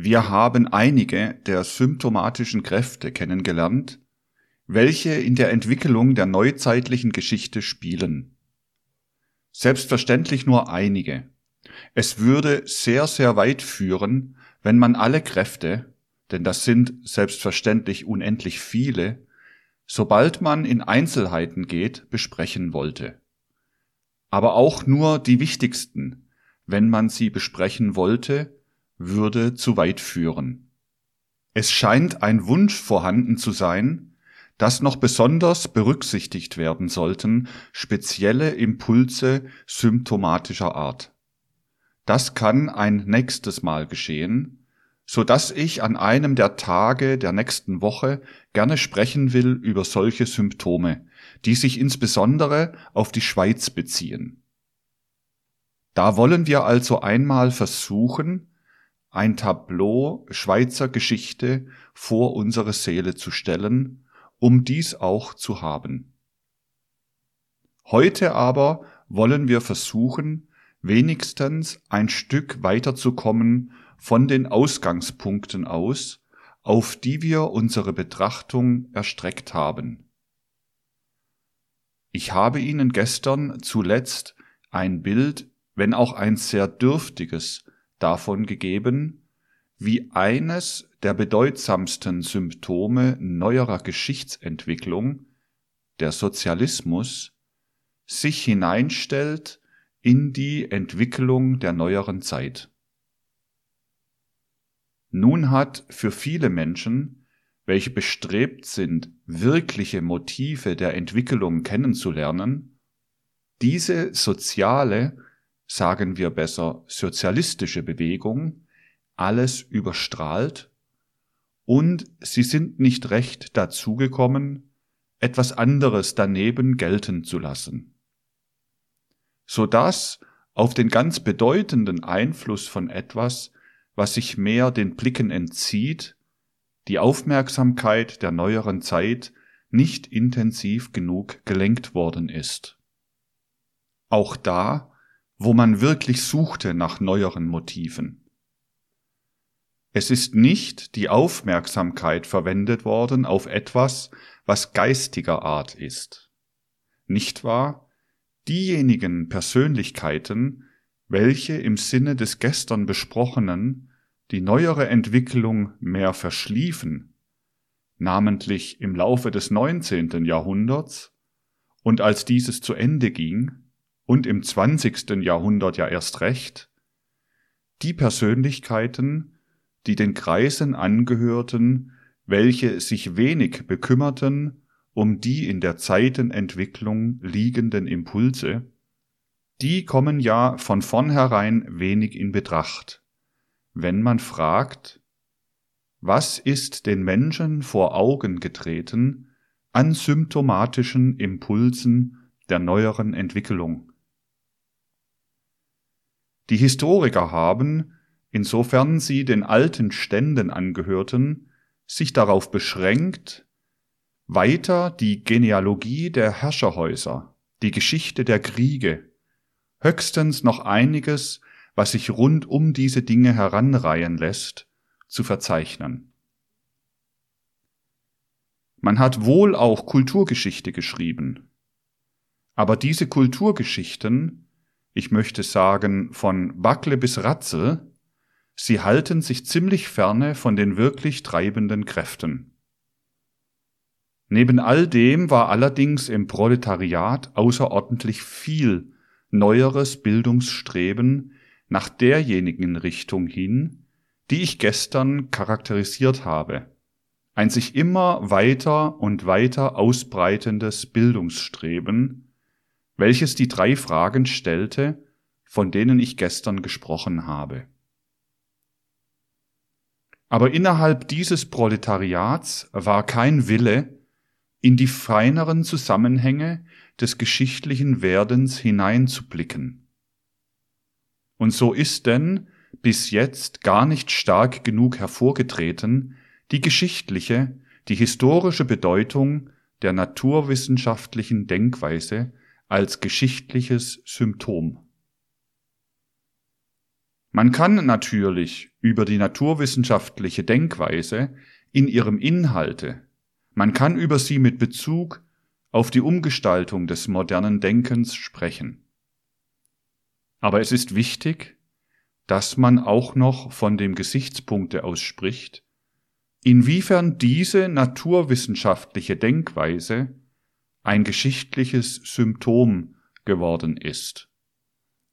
Wir haben einige der symptomatischen Kräfte kennengelernt, welche in der Entwicklung der neuzeitlichen Geschichte spielen. Selbstverständlich nur einige. Es würde sehr, sehr weit führen, wenn man alle Kräfte, denn das sind selbstverständlich unendlich viele, sobald man in Einzelheiten geht, besprechen wollte. Aber auch nur die wichtigsten, wenn man sie besprechen wollte, würde zu weit führen. Es scheint ein Wunsch vorhanden zu sein, dass noch besonders berücksichtigt werden sollten spezielle Impulse symptomatischer Art. Das kann ein nächstes Mal geschehen, so dass ich an einem der Tage der nächsten Woche gerne sprechen will über solche Symptome, die sich insbesondere auf die Schweiz beziehen. Da wollen wir also einmal versuchen, ein Tableau Schweizer Geschichte vor unsere Seele zu stellen, um dies auch zu haben. Heute aber wollen wir versuchen, wenigstens ein Stück weiterzukommen von den Ausgangspunkten aus, auf die wir unsere Betrachtung erstreckt haben. Ich habe Ihnen gestern zuletzt ein Bild, wenn auch ein sehr dürftiges, davon gegeben, wie eines der bedeutsamsten Symptome neuerer Geschichtsentwicklung, der Sozialismus, sich hineinstellt in die Entwicklung der neueren Zeit. Nun hat für viele Menschen, welche bestrebt sind, wirkliche Motive der Entwicklung kennenzulernen, diese soziale sagen wir besser sozialistische Bewegung, alles überstrahlt und sie sind nicht recht dazugekommen, etwas anderes daneben gelten zu lassen. So dass auf den ganz bedeutenden Einfluss von etwas, was sich mehr den Blicken entzieht, die Aufmerksamkeit der neueren Zeit nicht intensiv genug gelenkt worden ist. Auch da wo man wirklich suchte nach neueren Motiven. Es ist nicht die Aufmerksamkeit verwendet worden auf etwas, was geistiger Art ist. Nicht wahr? Diejenigen Persönlichkeiten, welche im Sinne des gestern besprochenen die neuere Entwicklung mehr verschliefen, namentlich im Laufe des 19. Jahrhunderts, und als dieses zu Ende ging, und im 20. Jahrhundert ja erst recht, die Persönlichkeiten, die den Kreisen angehörten, welche sich wenig bekümmerten um die in der Zeitenentwicklung liegenden Impulse, die kommen ja von vornherein wenig in Betracht, wenn man fragt, was ist den Menschen vor Augen getreten an symptomatischen Impulsen der neueren Entwicklung? Die Historiker haben, insofern sie den alten Ständen angehörten, sich darauf beschränkt, weiter die Genealogie der Herrscherhäuser, die Geschichte der Kriege, höchstens noch einiges, was sich rund um diese Dinge heranreihen lässt, zu verzeichnen. Man hat wohl auch Kulturgeschichte geschrieben, aber diese Kulturgeschichten ich möchte sagen von Backle bis Ratzel, sie halten sich ziemlich ferne von den wirklich treibenden Kräften. Neben all dem war allerdings im Proletariat außerordentlich viel neueres Bildungsstreben nach derjenigen Richtung hin, die ich gestern charakterisiert habe. Ein sich immer weiter und weiter ausbreitendes Bildungsstreben, welches die drei Fragen stellte, von denen ich gestern gesprochen habe. Aber innerhalb dieses Proletariats war kein Wille, in die feineren Zusammenhänge des geschichtlichen Werdens hineinzublicken. Und so ist denn bis jetzt gar nicht stark genug hervorgetreten die geschichtliche, die historische Bedeutung der naturwissenschaftlichen Denkweise als geschichtliches Symptom. Man kann natürlich über die naturwissenschaftliche Denkweise in ihrem Inhalte, man kann über sie mit Bezug auf die Umgestaltung des modernen Denkens sprechen. Aber es ist wichtig, dass man auch noch von dem Gesichtspunkte aus spricht, inwiefern diese naturwissenschaftliche Denkweise ein geschichtliches Symptom geworden ist,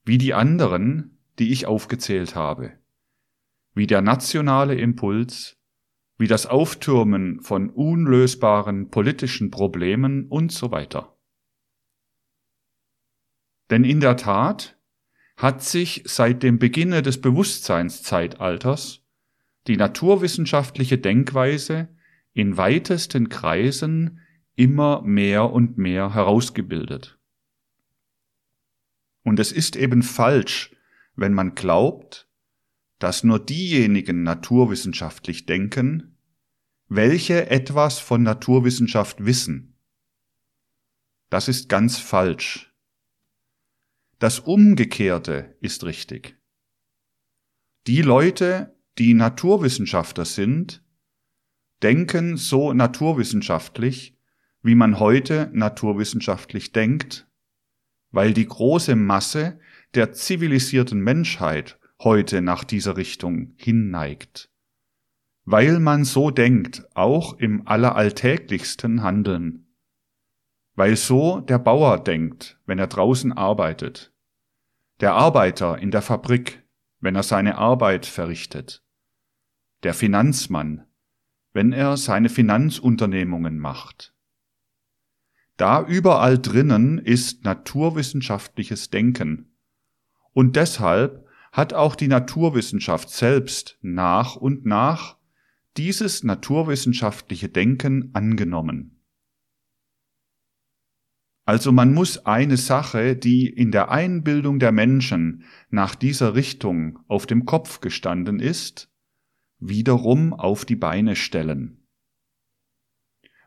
wie die anderen, die ich aufgezählt habe, wie der nationale Impuls, wie das Auftürmen von unlösbaren politischen Problemen und so weiter. Denn in der Tat hat sich seit dem Beginne des Bewusstseinszeitalters die naturwissenschaftliche Denkweise in weitesten Kreisen immer mehr und mehr herausgebildet. Und es ist eben falsch, wenn man glaubt, dass nur diejenigen naturwissenschaftlich denken, welche etwas von Naturwissenschaft wissen. Das ist ganz falsch. Das Umgekehrte ist richtig. Die Leute, die Naturwissenschaftler sind, denken so naturwissenschaftlich, wie man heute naturwissenschaftlich denkt, weil die große Masse der zivilisierten Menschheit heute nach dieser Richtung hinneigt. Weil man so denkt, auch im alleralltäglichsten Handeln. Weil so der Bauer denkt, wenn er draußen arbeitet. Der Arbeiter in der Fabrik, wenn er seine Arbeit verrichtet. Der Finanzmann, wenn er seine Finanzunternehmungen macht. Da überall drinnen ist naturwissenschaftliches Denken. Und deshalb hat auch die Naturwissenschaft selbst nach und nach dieses naturwissenschaftliche Denken angenommen. Also man muss eine Sache, die in der Einbildung der Menschen nach dieser Richtung auf dem Kopf gestanden ist, wiederum auf die Beine stellen.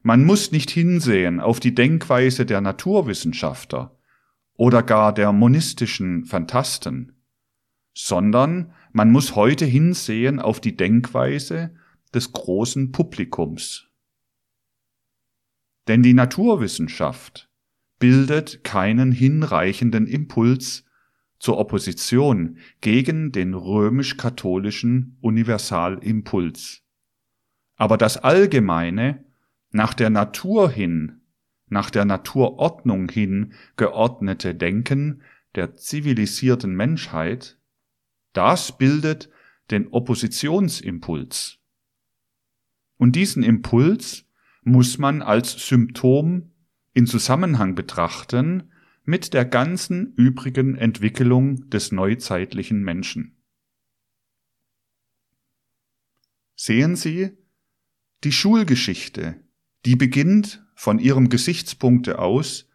Man muss nicht hinsehen auf die Denkweise der Naturwissenschaftler oder gar der monistischen Fantasten, sondern man muss heute hinsehen auf die Denkweise des großen Publikums. Denn die Naturwissenschaft bildet keinen hinreichenden Impuls zur Opposition gegen den römisch-katholischen Universalimpuls. Aber das allgemeine, nach der Natur hin, nach der Naturordnung hin geordnete Denken der zivilisierten Menschheit das bildet den Oppositionsimpuls. Und diesen Impuls muss man als Symptom in Zusammenhang betrachten mit der ganzen übrigen Entwicklung des neuzeitlichen Menschen. Sehen Sie, die Schulgeschichte, die beginnt von ihrem Gesichtspunkte aus,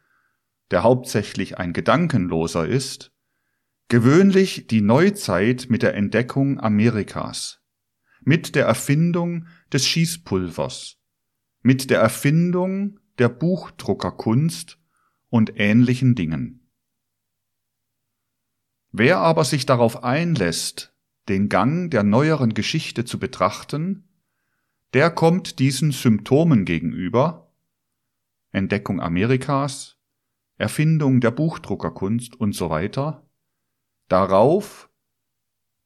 der hauptsächlich ein gedankenloser ist, Gewöhnlich die Neuzeit mit der Entdeckung Amerikas, mit der Erfindung des Schießpulvers, mit der Erfindung der Buchdruckerkunst und ähnlichen Dingen. Wer aber sich darauf einlässt, den Gang der neueren Geschichte zu betrachten, der kommt diesen Symptomen gegenüber. Entdeckung Amerikas, Erfindung der Buchdruckerkunst und so weiter. Darauf,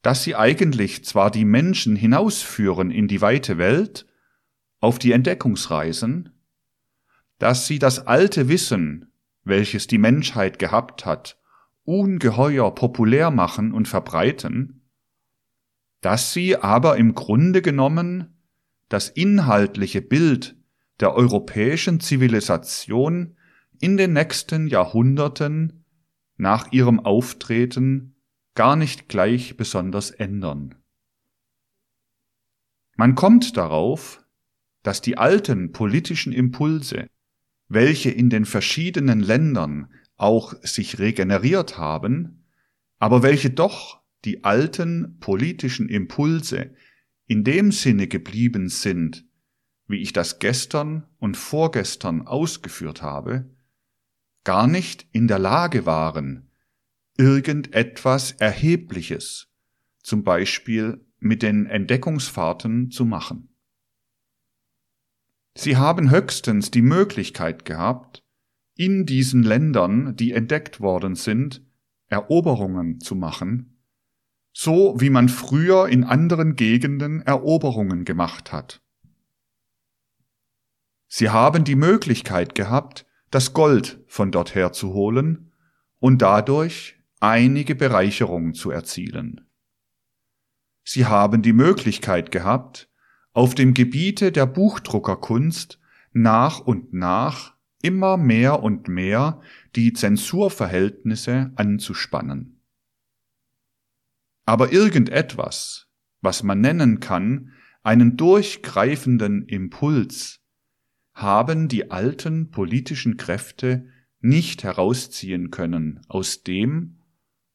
dass sie eigentlich zwar die Menschen hinausführen in die weite Welt, auf die Entdeckungsreisen, dass sie das alte Wissen, welches die Menschheit gehabt hat, ungeheuer populär machen und verbreiten, dass sie aber im Grunde genommen das inhaltliche Bild der europäischen Zivilisation in den nächsten Jahrhunderten nach ihrem Auftreten gar nicht gleich besonders ändern. Man kommt darauf, dass die alten politischen Impulse, welche in den verschiedenen Ländern auch sich regeneriert haben, aber welche doch die alten politischen Impulse in dem Sinne geblieben sind, wie ich das gestern und vorgestern ausgeführt habe, gar nicht in der Lage waren, irgendetwas Erhebliches zum Beispiel mit den Entdeckungsfahrten zu machen. Sie haben höchstens die Möglichkeit gehabt, in diesen Ländern, die entdeckt worden sind, Eroberungen zu machen, so wie man früher in anderen Gegenden Eroberungen gemacht hat. Sie haben die Möglichkeit gehabt, das Gold von dorther zu holen und dadurch einige Bereicherungen zu erzielen. Sie haben die Möglichkeit gehabt, auf dem Gebiete der Buchdruckerkunst nach und nach immer mehr und mehr die Zensurverhältnisse anzuspannen. Aber irgendetwas, was man nennen kann, einen durchgreifenden Impuls, haben die alten politischen Kräfte nicht herausziehen können aus dem,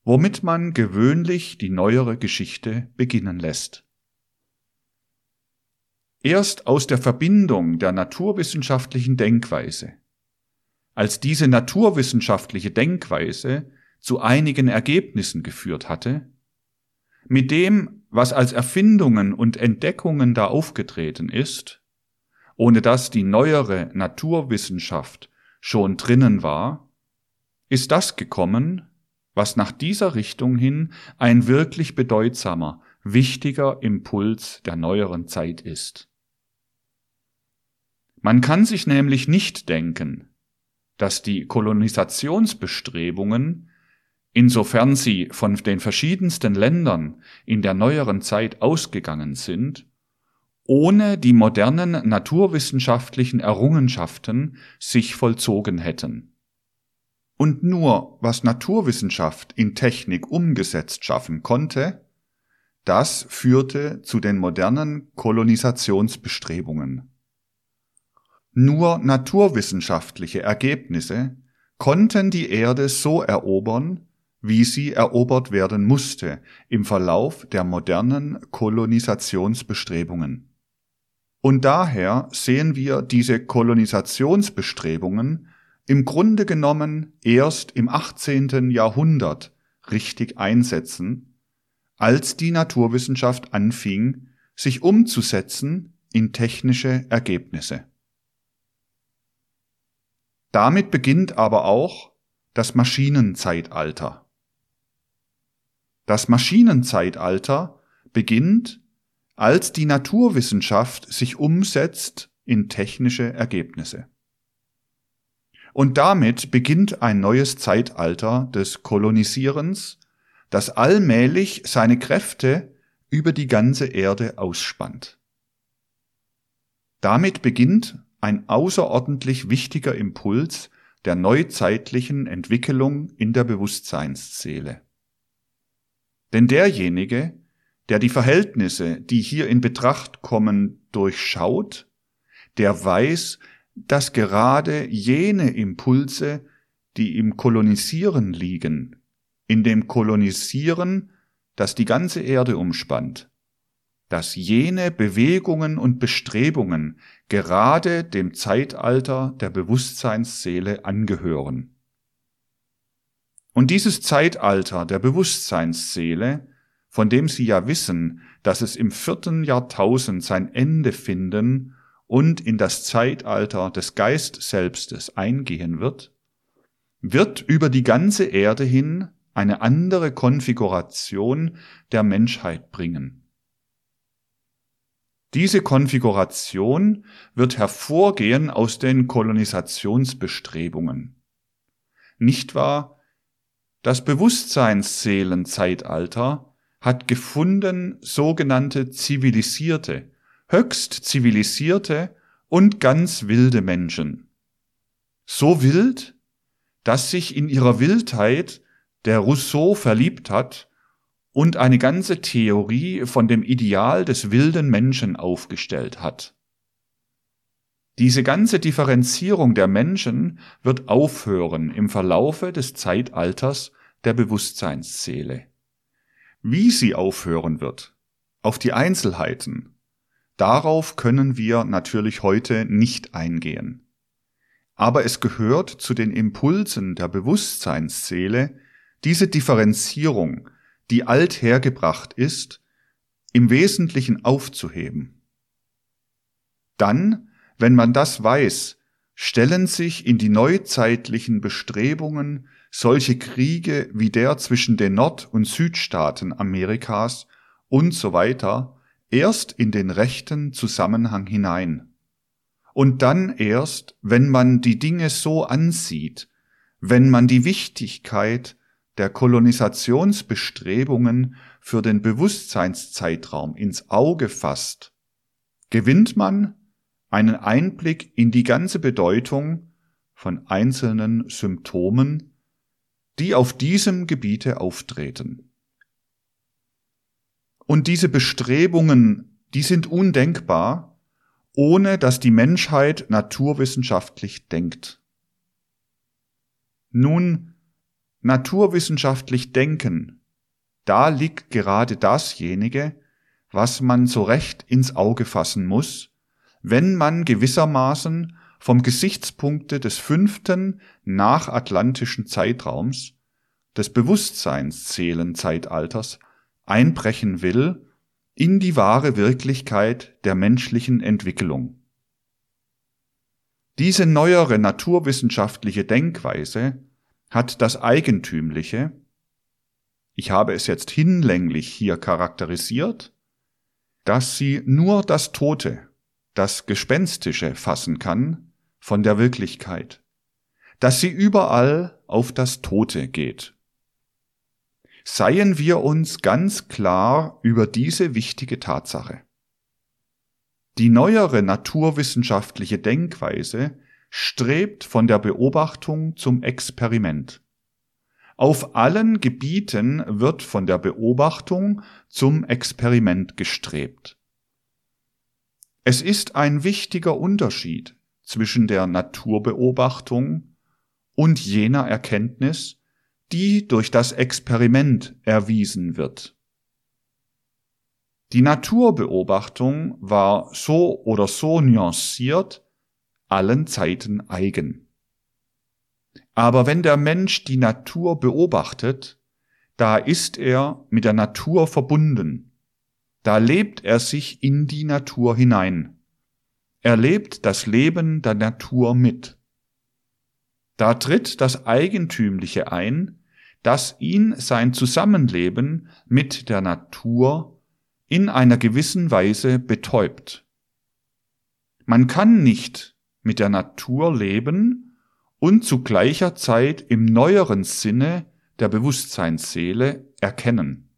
womit man gewöhnlich die neuere Geschichte beginnen lässt. Erst aus der Verbindung der naturwissenschaftlichen Denkweise als diese naturwissenschaftliche Denkweise zu einigen Ergebnissen geführt hatte, mit dem, was als Erfindungen und Entdeckungen da aufgetreten ist, ohne dass die neuere Naturwissenschaft schon drinnen war, ist das gekommen, was nach dieser Richtung hin ein wirklich bedeutsamer, wichtiger Impuls der neueren Zeit ist. Man kann sich nämlich nicht denken, dass die Kolonisationsbestrebungen, insofern sie von den verschiedensten Ländern in der neueren Zeit ausgegangen sind, ohne die modernen naturwissenschaftlichen Errungenschaften sich vollzogen hätten. Und nur was Naturwissenschaft in Technik umgesetzt schaffen konnte, das führte zu den modernen Kolonisationsbestrebungen. Nur naturwissenschaftliche Ergebnisse konnten die Erde so erobern, wie sie erobert werden musste im Verlauf der modernen Kolonisationsbestrebungen. Und daher sehen wir diese Kolonisationsbestrebungen im Grunde genommen erst im 18. Jahrhundert richtig einsetzen, als die Naturwissenschaft anfing, sich umzusetzen in technische Ergebnisse. Damit beginnt aber auch das Maschinenzeitalter. Das Maschinenzeitalter beginnt, als die Naturwissenschaft sich umsetzt in technische Ergebnisse. Und damit beginnt ein neues Zeitalter des Kolonisierens, das allmählich seine Kräfte über die ganze Erde ausspannt. Damit beginnt ein außerordentlich wichtiger Impuls der neuzeitlichen Entwicklung in der Bewusstseinsseele. Denn derjenige, der die Verhältnisse, die hier in Betracht kommen, durchschaut, der weiß, dass gerade jene Impulse, die im Kolonisieren liegen, in dem Kolonisieren, das die ganze Erde umspannt, dass jene Bewegungen und Bestrebungen gerade dem Zeitalter der Bewusstseinsseele angehören. Und dieses Zeitalter der Bewusstseinsseele, von dem Sie ja wissen, dass es im vierten Jahrtausend sein Ende finden und in das Zeitalter des Geistselbstes eingehen wird, wird über die ganze Erde hin eine andere Konfiguration der Menschheit bringen. Diese Konfiguration wird hervorgehen aus den Kolonisationsbestrebungen. Nicht wahr? Das Bewusstseinsseelenzeitalter hat gefunden sogenannte zivilisierte, höchst zivilisierte und ganz wilde Menschen. So wild, dass sich in ihrer Wildheit der Rousseau verliebt hat und eine ganze Theorie von dem Ideal des wilden Menschen aufgestellt hat. Diese ganze Differenzierung der Menschen wird aufhören im Verlaufe des Zeitalters der Bewusstseinsseele. Wie sie aufhören wird, auf die Einzelheiten, darauf können wir natürlich heute nicht eingehen. Aber es gehört zu den Impulsen der Bewusstseinsseele, diese Differenzierung die althergebracht ist, im Wesentlichen aufzuheben. Dann, wenn man das weiß, stellen sich in die neuzeitlichen Bestrebungen solche Kriege wie der zwischen den Nord- und Südstaaten Amerikas und so weiter erst in den rechten Zusammenhang hinein. Und dann erst, wenn man die Dinge so ansieht, wenn man die Wichtigkeit der Kolonisationsbestrebungen für den Bewusstseinszeitraum ins Auge fasst, gewinnt man einen Einblick in die ganze Bedeutung von einzelnen Symptomen die auf diesem Gebiete auftreten. Und diese Bestrebungen, die sind undenkbar, ohne dass die Menschheit naturwissenschaftlich denkt. Nun, naturwissenschaftlich denken, da liegt gerade dasjenige, was man so recht ins Auge fassen muss, wenn man gewissermaßen vom Gesichtspunkte des fünften nachatlantischen Zeitraums, des Bewusstseinszählenzeitalters, einbrechen will in die wahre Wirklichkeit der menschlichen Entwicklung. Diese neuere naturwissenschaftliche Denkweise hat das Eigentümliche, ich habe es jetzt hinlänglich hier charakterisiert, dass sie nur das Tote, das Gespenstische fassen kann, von der Wirklichkeit, dass sie überall auf das Tote geht. Seien wir uns ganz klar über diese wichtige Tatsache. Die neuere naturwissenschaftliche Denkweise strebt von der Beobachtung zum Experiment. Auf allen Gebieten wird von der Beobachtung zum Experiment gestrebt. Es ist ein wichtiger Unterschied zwischen der Naturbeobachtung und jener Erkenntnis, die durch das Experiment erwiesen wird. Die Naturbeobachtung war so oder so nuanciert allen Zeiten eigen. Aber wenn der Mensch die Natur beobachtet, da ist er mit der Natur verbunden, da lebt er sich in die Natur hinein. Er lebt das Leben der Natur mit. Da tritt das Eigentümliche ein, das ihn sein Zusammenleben mit der Natur in einer gewissen Weise betäubt. Man kann nicht mit der Natur leben und zu gleicher Zeit im neueren Sinne der Bewusstseinsseele erkennen.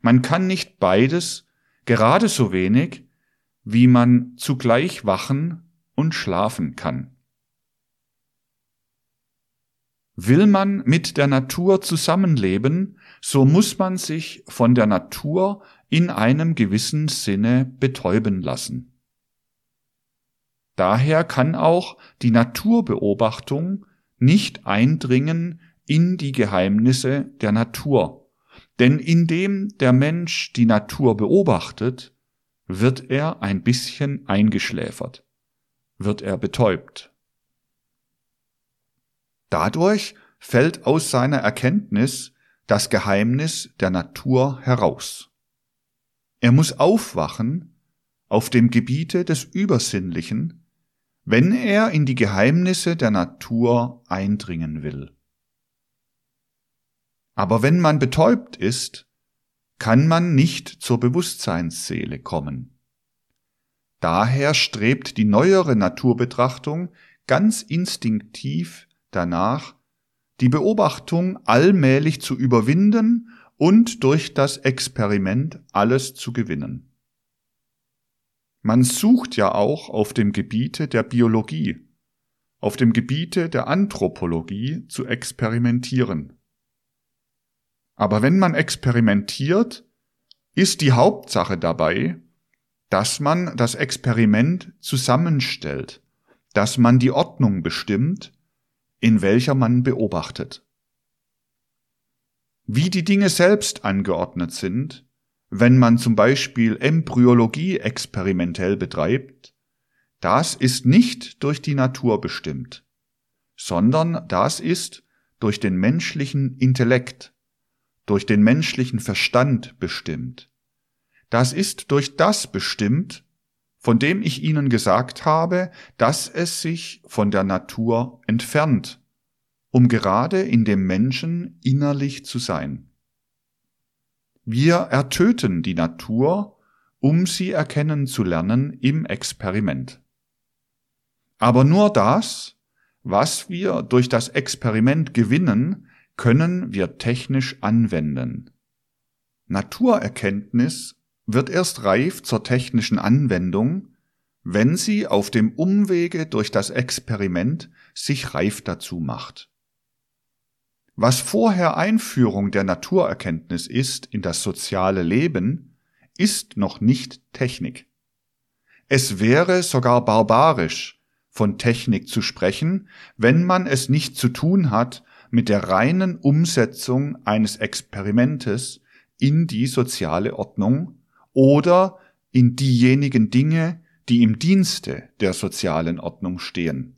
Man kann nicht beides gerade so wenig wie man zugleich wachen und schlafen kann. Will man mit der Natur zusammenleben, so muss man sich von der Natur in einem gewissen Sinne betäuben lassen. Daher kann auch die Naturbeobachtung nicht eindringen in die Geheimnisse der Natur, denn indem der Mensch die Natur beobachtet, wird er ein bisschen eingeschläfert, wird er betäubt. Dadurch fällt aus seiner Erkenntnis das Geheimnis der Natur heraus. Er muss aufwachen auf dem Gebiete des Übersinnlichen, wenn er in die Geheimnisse der Natur eindringen will. Aber wenn man betäubt ist, kann man nicht zur Bewusstseinsseele kommen. Daher strebt die neuere Naturbetrachtung ganz instinktiv danach, die Beobachtung allmählich zu überwinden und durch das Experiment alles zu gewinnen. Man sucht ja auch auf dem Gebiete der Biologie, auf dem Gebiete der Anthropologie zu experimentieren. Aber wenn man experimentiert, ist die Hauptsache dabei, dass man das Experiment zusammenstellt, dass man die Ordnung bestimmt, in welcher man beobachtet. Wie die Dinge selbst angeordnet sind, wenn man zum Beispiel Embryologie experimentell betreibt, das ist nicht durch die Natur bestimmt, sondern das ist durch den menschlichen Intellekt, durch den menschlichen Verstand bestimmt. Das ist durch das bestimmt, von dem ich Ihnen gesagt habe, dass es sich von der Natur entfernt, um gerade in dem Menschen innerlich zu sein. Wir ertöten die Natur, um sie erkennen zu lernen im Experiment. Aber nur das, was wir durch das Experiment gewinnen, können wir technisch anwenden. Naturerkenntnis wird erst reif zur technischen Anwendung, wenn sie auf dem Umwege durch das Experiment sich reif dazu macht. Was vorher Einführung der Naturerkenntnis ist in das soziale Leben, ist noch nicht Technik. Es wäre sogar barbarisch, von Technik zu sprechen, wenn man es nicht zu tun hat mit der reinen Umsetzung eines Experimentes in die soziale Ordnung oder in diejenigen Dinge, die im Dienste der sozialen Ordnung stehen.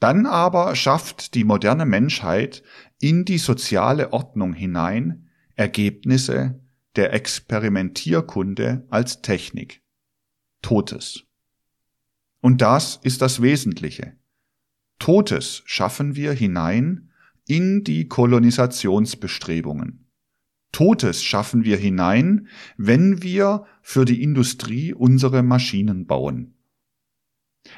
Dann aber schafft die moderne Menschheit in die soziale Ordnung hinein Ergebnisse der Experimentierkunde als Technik. Totes. Und das ist das Wesentliche. Totes schaffen wir hinein in die Kolonisationsbestrebungen. Totes schaffen wir hinein, wenn wir für die Industrie unsere Maschinen bauen.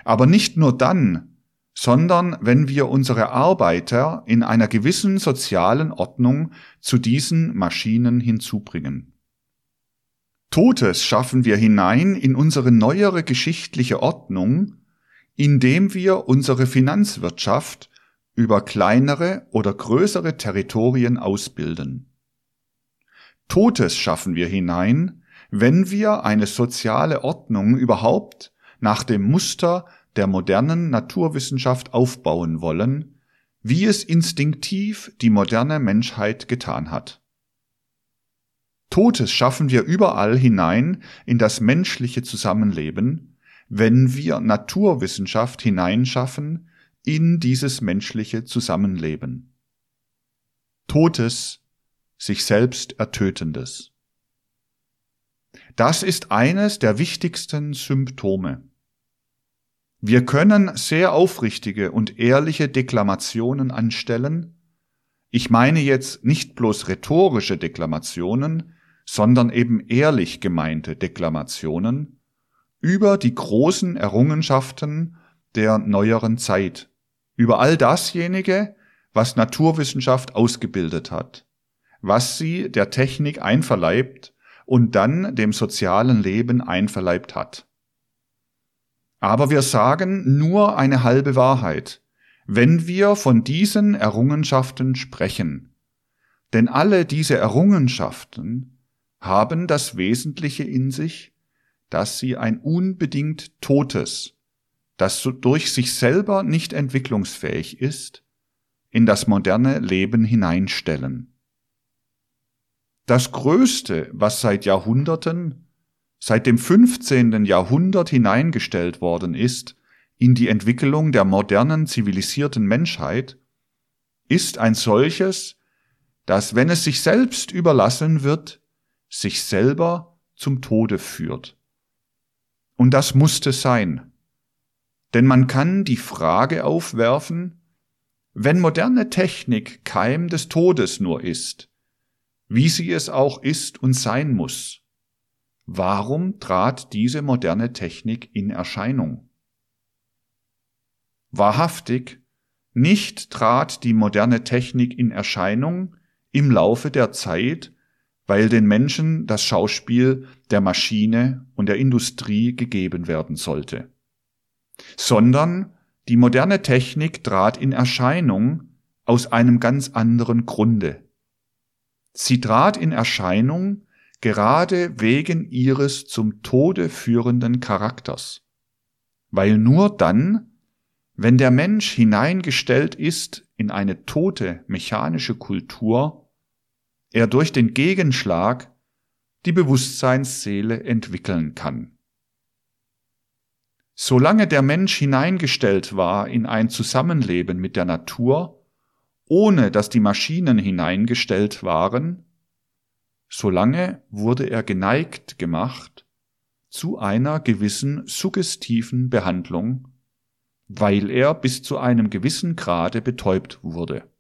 Aber nicht nur dann, sondern wenn wir unsere Arbeiter in einer gewissen sozialen Ordnung zu diesen Maschinen hinzubringen. Totes schaffen wir hinein in unsere neuere geschichtliche Ordnung, indem wir unsere Finanzwirtschaft über kleinere oder größere Territorien ausbilden. Totes schaffen wir hinein, wenn wir eine soziale Ordnung überhaupt nach dem Muster der modernen Naturwissenschaft aufbauen wollen, wie es instinktiv die moderne Menschheit getan hat. Totes schaffen wir überall hinein in das menschliche Zusammenleben, wenn wir Naturwissenschaft hineinschaffen in dieses menschliche Zusammenleben. Totes, sich selbst Ertötendes. Das ist eines der wichtigsten Symptome. Wir können sehr aufrichtige und ehrliche Deklamationen anstellen. Ich meine jetzt nicht bloß rhetorische Deklamationen, sondern eben ehrlich gemeinte Deklamationen über die großen Errungenschaften der neueren Zeit, über all dasjenige, was Naturwissenschaft ausgebildet hat, was sie der Technik einverleibt und dann dem sozialen Leben einverleibt hat. Aber wir sagen nur eine halbe Wahrheit, wenn wir von diesen Errungenschaften sprechen. Denn alle diese Errungenschaften haben das Wesentliche in sich, dass sie ein unbedingt Totes, das durch sich selber nicht entwicklungsfähig ist, in das moderne Leben hineinstellen. Das Größte, was seit Jahrhunderten, seit dem 15. Jahrhundert hineingestellt worden ist in die Entwicklung der modernen zivilisierten Menschheit, ist ein solches, dass wenn es sich selbst überlassen wird, sich selber zum Tode führt. Und das musste sein. Denn man kann die Frage aufwerfen, wenn moderne Technik Keim des Todes nur ist, wie sie es auch ist und sein muss, warum trat diese moderne Technik in Erscheinung? Wahrhaftig, nicht trat die moderne Technik in Erscheinung im Laufe der Zeit weil den Menschen das Schauspiel der Maschine und der Industrie gegeben werden sollte. Sondern die moderne Technik trat in Erscheinung aus einem ganz anderen Grunde. Sie trat in Erscheinung gerade wegen ihres zum Tode führenden Charakters, weil nur dann, wenn der Mensch hineingestellt ist in eine tote mechanische Kultur, er durch den Gegenschlag die Bewusstseinsseele entwickeln kann. Solange der Mensch hineingestellt war in ein Zusammenleben mit der Natur ohne dass die Maschinen hineingestellt waren, solange wurde er geneigt gemacht zu einer gewissen suggestiven Behandlung, weil er bis zu einem gewissen Grade betäubt wurde.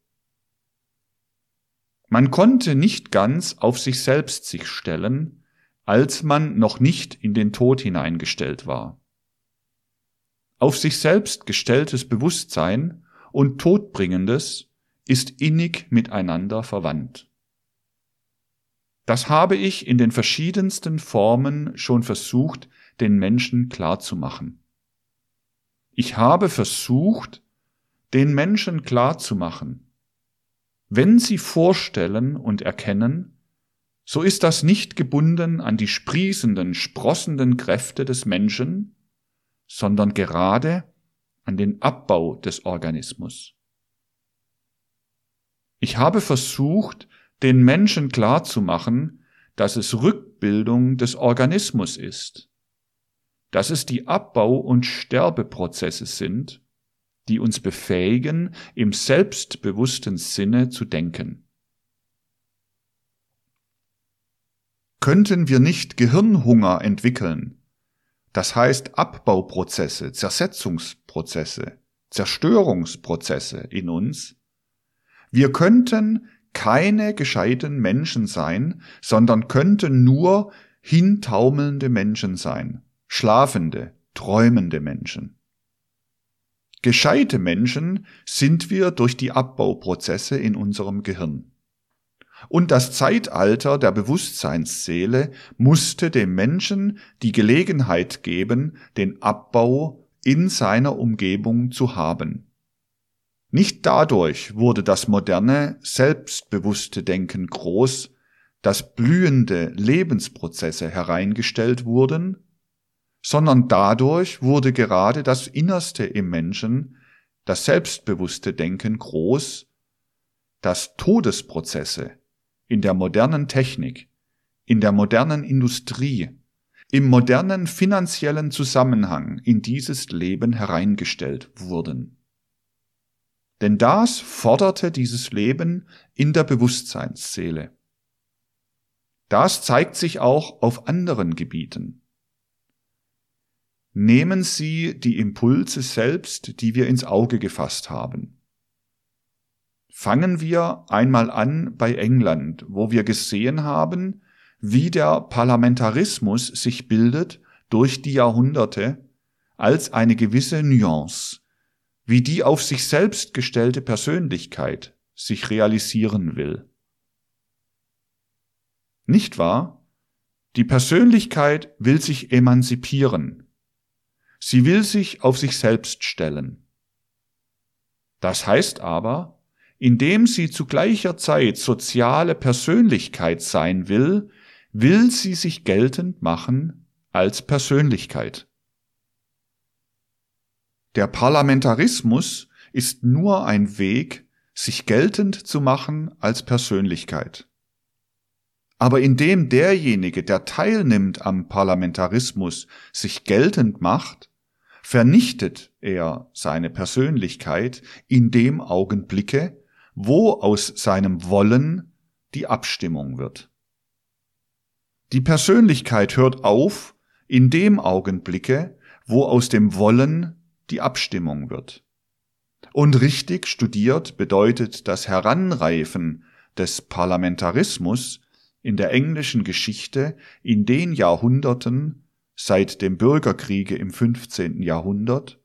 Man konnte nicht ganz auf sich selbst sich stellen, als man noch nicht in den Tod hineingestellt war. Auf sich selbst gestelltes Bewusstsein und Todbringendes ist innig miteinander verwandt. Das habe ich in den verschiedensten Formen schon versucht, den Menschen klarzumachen. Ich habe versucht, den Menschen klarzumachen, wenn sie vorstellen und erkennen, so ist das nicht gebunden an die sprießenden, sprossenden Kräfte des Menschen, sondern gerade an den Abbau des Organismus. Ich habe versucht, den Menschen klarzumachen, dass es Rückbildung des Organismus ist, dass es die Abbau- und Sterbeprozesse sind, die uns befähigen, im selbstbewussten Sinne zu denken. Könnten wir nicht Gehirnhunger entwickeln, das heißt Abbauprozesse, Zersetzungsprozesse, Zerstörungsprozesse in uns, wir könnten keine gescheiten Menschen sein, sondern könnten nur hintaumelnde Menschen sein, schlafende, träumende Menschen. Gescheite Menschen sind wir durch die Abbauprozesse in unserem Gehirn. Und das Zeitalter der Bewusstseinsseele musste dem Menschen die Gelegenheit geben, den Abbau in seiner Umgebung zu haben. Nicht dadurch wurde das moderne, selbstbewusste Denken groß, dass blühende Lebensprozesse hereingestellt wurden, sondern dadurch wurde gerade das Innerste im Menschen, das selbstbewusste Denken groß, dass Todesprozesse in der modernen Technik, in der modernen Industrie, im modernen finanziellen Zusammenhang in dieses Leben hereingestellt wurden. Denn das forderte dieses Leben in der Bewusstseinsseele. Das zeigt sich auch auf anderen Gebieten. Nehmen Sie die Impulse selbst, die wir ins Auge gefasst haben. Fangen wir einmal an bei England, wo wir gesehen haben, wie der Parlamentarismus sich bildet durch die Jahrhunderte als eine gewisse Nuance, wie die auf sich selbst gestellte Persönlichkeit sich realisieren will. Nicht wahr? Die Persönlichkeit will sich emanzipieren. Sie will sich auf sich selbst stellen. Das heißt aber, indem sie zu gleicher Zeit soziale Persönlichkeit sein will, will sie sich geltend machen als Persönlichkeit. Der Parlamentarismus ist nur ein Weg, sich geltend zu machen als Persönlichkeit. Aber indem derjenige, der teilnimmt am Parlamentarismus, sich geltend macht, vernichtet er seine Persönlichkeit in dem Augenblicke, wo aus seinem Wollen die Abstimmung wird. Die Persönlichkeit hört auf in dem Augenblicke, wo aus dem Wollen die Abstimmung wird. Und richtig studiert bedeutet das Heranreifen des Parlamentarismus in der englischen Geschichte in den Jahrhunderten seit dem Bürgerkriege im 15. Jahrhundert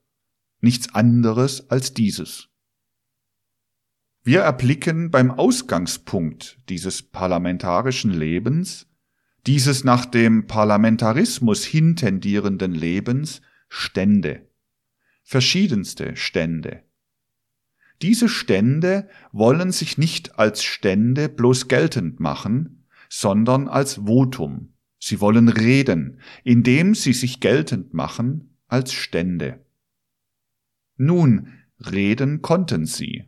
nichts anderes als dieses. Wir erblicken beim Ausgangspunkt dieses parlamentarischen Lebens, dieses nach dem Parlamentarismus hintendierenden Lebens Stände verschiedenste Stände. Diese Stände wollen sich nicht als Stände bloß geltend machen, sondern als Votum. Sie wollen reden, indem sie sich geltend machen als Stände. Nun, reden konnten sie.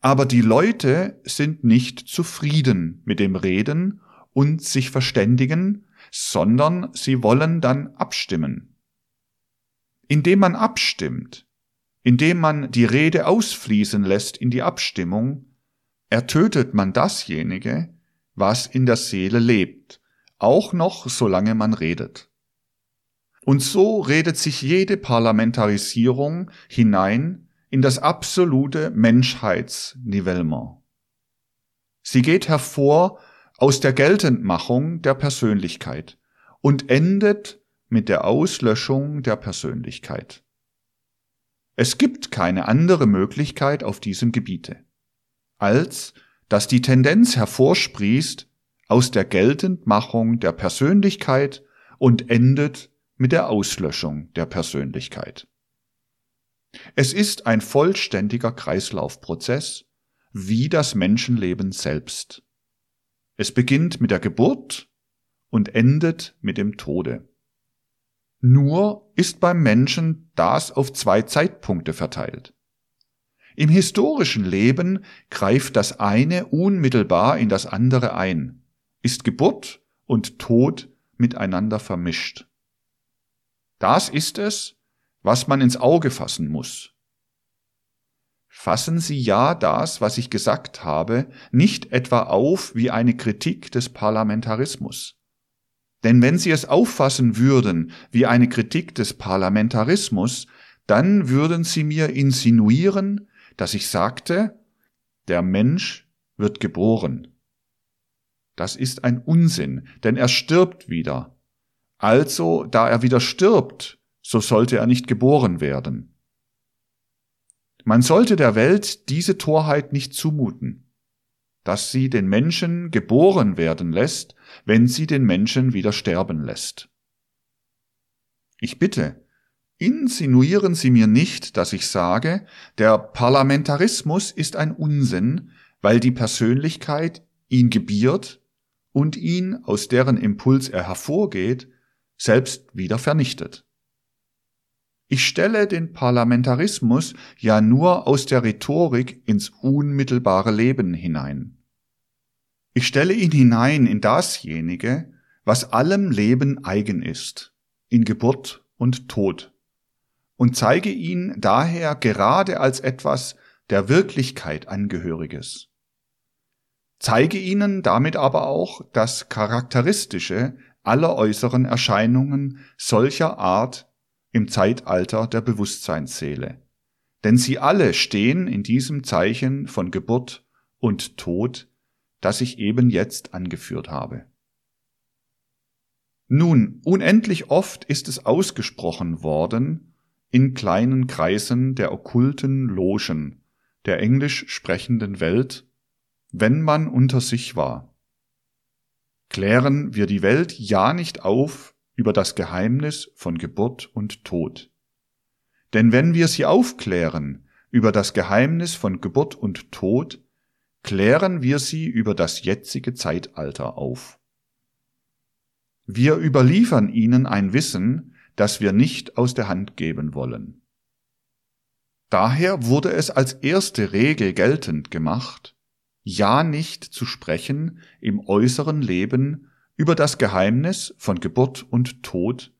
Aber die Leute sind nicht zufrieden mit dem Reden und sich verständigen, sondern sie wollen dann abstimmen. Indem man abstimmt, indem man die Rede ausfließen lässt in die Abstimmung, ertötet man dasjenige, was in der Seele lebt, auch noch solange man redet. Und so redet sich jede Parlamentarisierung hinein in das absolute Menschheitsnivellement. Sie geht hervor aus der Geltendmachung der Persönlichkeit und endet mit der Auslöschung der Persönlichkeit. Es gibt keine andere Möglichkeit auf diesem Gebiete, als dass die Tendenz hervorsprießt aus der Geltendmachung der Persönlichkeit und endet mit der Auslöschung der Persönlichkeit. Es ist ein vollständiger Kreislaufprozess, wie das Menschenleben selbst. Es beginnt mit der Geburt und endet mit dem Tode. Nur ist beim Menschen das auf zwei Zeitpunkte verteilt. Im historischen Leben greift das eine unmittelbar in das andere ein, ist Geburt und Tod miteinander vermischt. Das ist es, was man ins Auge fassen muss. Fassen Sie ja das, was ich gesagt habe, nicht etwa auf wie eine Kritik des Parlamentarismus. Denn wenn Sie es auffassen würden wie eine Kritik des Parlamentarismus, dann würden Sie mir insinuieren, dass ich sagte, der Mensch wird geboren. Das ist ein Unsinn, denn er stirbt wieder. Also, da er wieder stirbt, so sollte er nicht geboren werden. Man sollte der Welt diese Torheit nicht zumuten dass sie den Menschen geboren werden lässt, wenn sie den Menschen wieder sterben lässt. Ich bitte, insinuieren Sie mir nicht, dass ich sage, der Parlamentarismus ist ein Unsinn, weil die Persönlichkeit ihn gebiert und ihn, aus deren Impuls er hervorgeht, selbst wieder vernichtet. Ich stelle den Parlamentarismus ja nur aus der Rhetorik ins unmittelbare Leben hinein. Ich stelle ihn hinein in dasjenige, was allem Leben eigen ist, in Geburt und Tod, und zeige ihn daher gerade als etwas der Wirklichkeit angehöriges. Zeige ihnen damit aber auch das Charakteristische aller äußeren Erscheinungen solcher Art im Zeitalter der Bewusstseinsseele. Denn sie alle stehen in diesem Zeichen von Geburt und Tod, das ich eben jetzt angeführt habe. Nun, unendlich oft ist es ausgesprochen worden in kleinen Kreisen der okkulten Logen der englisch sprechenden Welt, wenn man unter sich war. Klären wir die Welt ja nicht auf über das Geheimnis von Geburt und Tod. Denn wenn wir sie aufklären über das Geheimnis von Geburt und Tod, klären wir sie über das jetzige Zeitalter auf. Wir überliefern ihnen ein Wissen, das wir nicht aus der Hand geben wollen. Daher wurde es als erste Regel geltend gemacht, ja nicht zu sprechen im äußeren Leben über das Geheimnis von Geburt und Tod,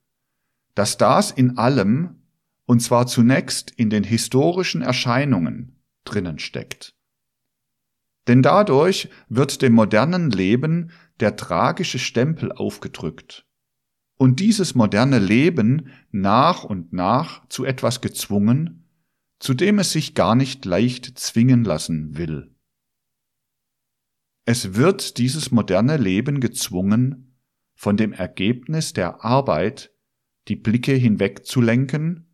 dass das in allem, und zwar zunächst in den historischen Erscheinungen, drinnen steckt. Denn dadurch wird dem modernen Leben der tragische Stempel aufgedrückt und dieses moderne Leben nach und nach zu etwas gezwungen, zu dem es sich gar nicht leicht zwingen lassen will. Es wird dieses moderne Leben gezwungen, von dem Ergebnis der Arbeit die Blicke hinwegzulenken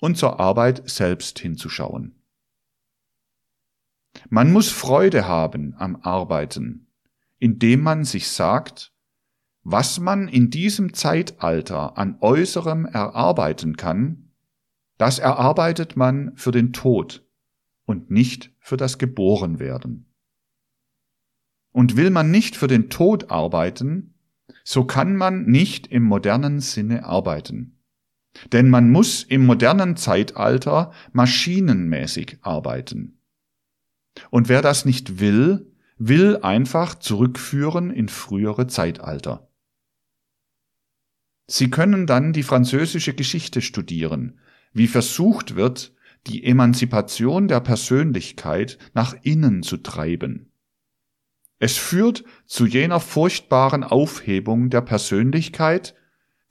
und zur Arbeit selbst hinzuschauen. Man muss Freude haben am Arbeiten, indem man sich sagt, was man in diesem Zeitalter an Äußerem erarbeiten kann, das erarbeitet man für den Tod und nicht für das Geborenwerden. Und will man nicht für den Tod arbeiten, so kann man nicht im modernen Sinne arbeiten. Denn man muss im modernen Zeitalter maschinenmäßig arbeiten. Und wer das nicht will, will einfach zurückführen in frühere Zeitalter. Sie können dann die französische Geschichte studieren, wie versucht wird, die Emanzipation der Persönlichkeit nach innen zu treiben. Es führt zu jener furchtbaren Aufhebung der Persönlichkeit,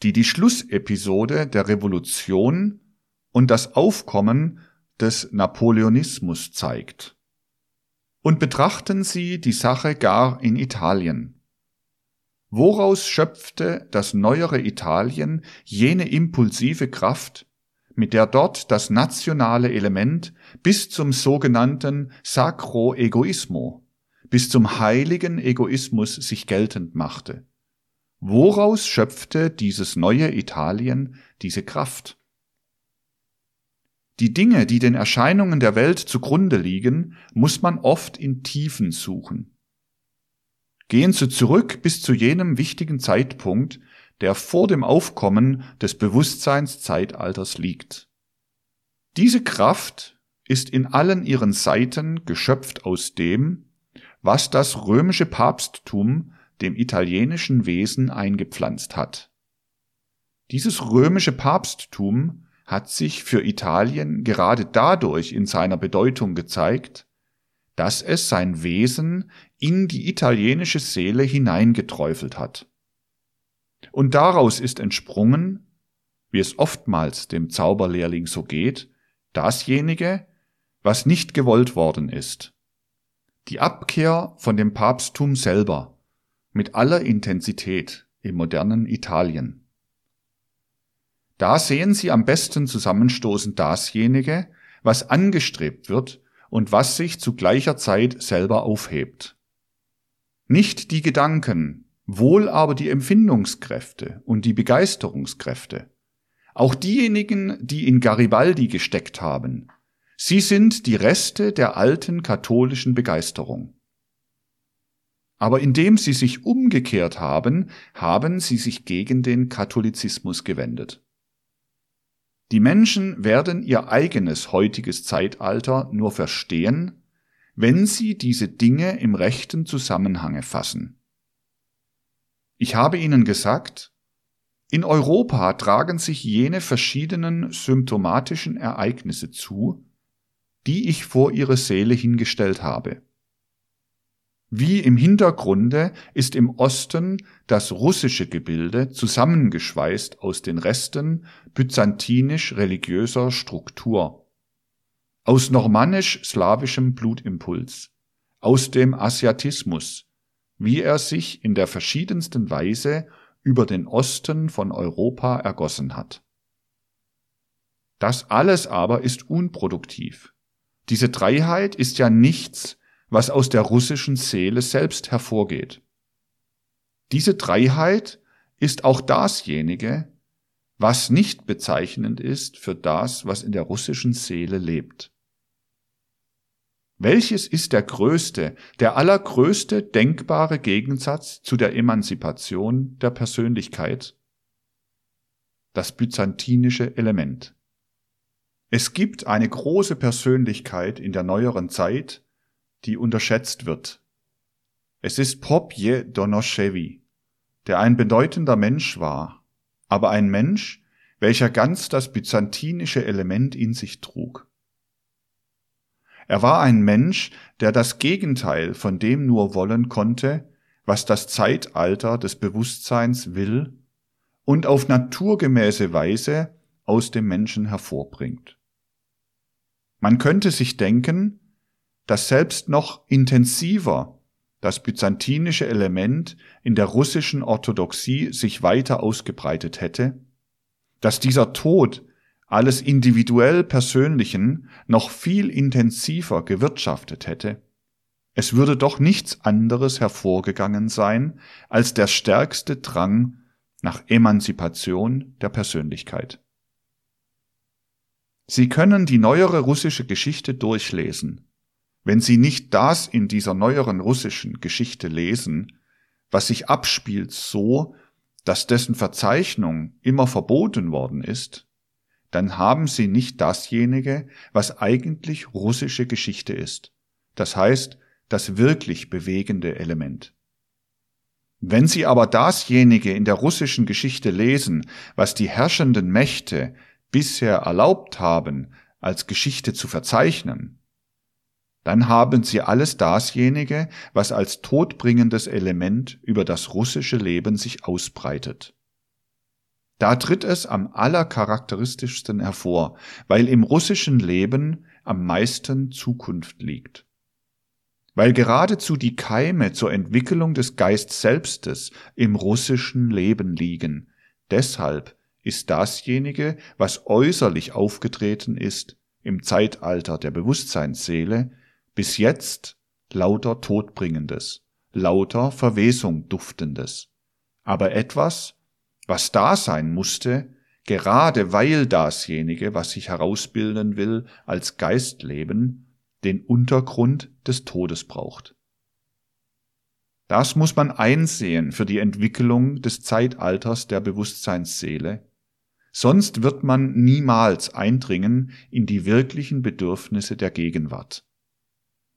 die die Schlussepisode der Revolution und das Aufkommen des Napoleonismus zeigt. Und betrachten Sie die Sache gar in Italien. Woraus schöpfte das neuere Italien jene impulsive Kraft, mit der dort das nationale Element bis zum sogenannten Sacro Egoismo, bis zum heiligen Egoismus sich geltend machte? Woraus schöpfte dieses neue Italien diese Kraft? Die Dinge, die den Erscheinungen der Welt zugrunde liegen, muss man oft in Tiefen suchen. Gehen Sie zurück bis zu jenem wichtigen Zeitpunkt, der vor dem Aufkommen des Bewusstseinszeitalters liegt. Diese Kraft ist in allen ihren Seiten geschöpft aus dem, was das römische Papsttum dem italienischen Wesen eingepflanzt hat. Dieses römische Papsttum hat sich für Italien gerade dadurch in seiner Bedeutung gezeigt, dass es sein Wesen in die italienische Seele hineingeträufelt hat. Und daraus ist entsprungen, wie es oftmals dem Zauberlehrling so geht, dasjenige, was nicht gewollt worden ist. Die Abkehr von dem Papsttum selber mit aller Intensität im modernen Italien. Da sehen Sie am besten zusammenstoßen dasjenige, was angestrebt wird und was sich zu gleicher Zeit selber aufhebt. Nicht die Gedanken, wohl aber die Empfindungskräfte und die Begeisterungskräfte. Auch diejenigen, die in Garibaldi gesteckt haben. Sie sind die Reste der alten katholischen Begeisterung. Aber indem sie sich umgekehrt haben, haben sie sich gegen den Katholizismus gewendet. Die Menschen werden ihr eigenes heutiges Zeitalter nur verstehen, wenn sie diese Dinge im rechten Zusammenhange fassen. Ich habe Ihnen gesagt, in Europa tragen sich jene verschiedenen symptomatischen Ereignisse zu, die ich vor Ihre Seele hingestellt habe. Wie im Hintergrunde ist im Osten das russische Gebilde zusammengeschweißt aus den Resten byzantinisch-religiöser Struktur, aus normannisch-slawischem Blutimpuls, aus dem Asiatismus, wie er sich in der verschiedensten Weise über den Osten von Europa ergossen hat. Das alles aber ist unproduktiv. Diese Dreiheit ist ja nichts was aus der russischen Seele selbst hervorgeht. Diese Dreiheit ist auch dasjenige, was nicht bezeichnend ist für das, was in der russischen Seele lebt. Welches ist der größte, der allergrößte denkbare Gegensatz zu der Emanzipation der Persönlichkeit? Das byzantinische Element. Es gibt eine große Persönlichkeit in der neueren Zeit, die unterschätzt wird. Es ist Popje Donoschewi, der ein bedeutender Mensch war, aber ein Mensch, welcher ganz das byzantinische Element in sich trug. Er war ein Mensch, der das Gegenteil von dem nur wollen konnte, was das Zeitalter des Bewusstseins will und auf naturgemäße Weise aus dem Menschen hervorbringt. Man könnte sich denken, dass selbst noch intensiver das byzantinische Element in der russischen Orthodoxie sich weiter ausgebreitet hätte, dass dieser Tod alles individuell Persönlichen noch viel intensiver gewirtschaftet hätte, es würde doch nichts anderes hervorgegangen sein als der stärkste Drang nach Emanzipation der Persönlichkeit. Sie können die neuere russische Geschichte durchlesen wenn Sie nicht das in dieser neueren russischen Geschichte lesen, was sich abspielt so, dass dessen Verzeichnung immer verboten worden ist, dann haben Sie nicht dasjenige, was eigentlich russische Geschichte ist. Das heißt, das wirklich bewegende Element. Wenn Sie aber dasjenige in der russischen Geschichte lesen, was die herrschenden Mächte bisher erlaubt haben, als Geschichte zu verzeichnen, dann haben sie alles dasjenige, was als todbringendes Element über das russische Leben sich ausbreitet. Da tritt es am allercharakteristischsten hervor, weil im russischen Leben am meisten Zukunft liegt. Weil geradezu die Keime zur Entwicklung des Geist Selbstes im russischen Leben liegen. Deshalb ist dasjenige, was äußerlich aufgetreten ist im Zeitalter der Bewusstseinsseele, bis jetzt lauter Todbringendes, lauter Verwesung duftendes, aber etwas, was da sein musste, gerade weil dasjenige, was sich herausbilden will als Geistleben, den Untergrund des Todes braucht. Das muss man einsehen für die Entwicklung des Zeitalters der Bewusstseinsseele, sonst wird man niemals eindringen in die wirklichen Bedürfnisse der Gegenwart.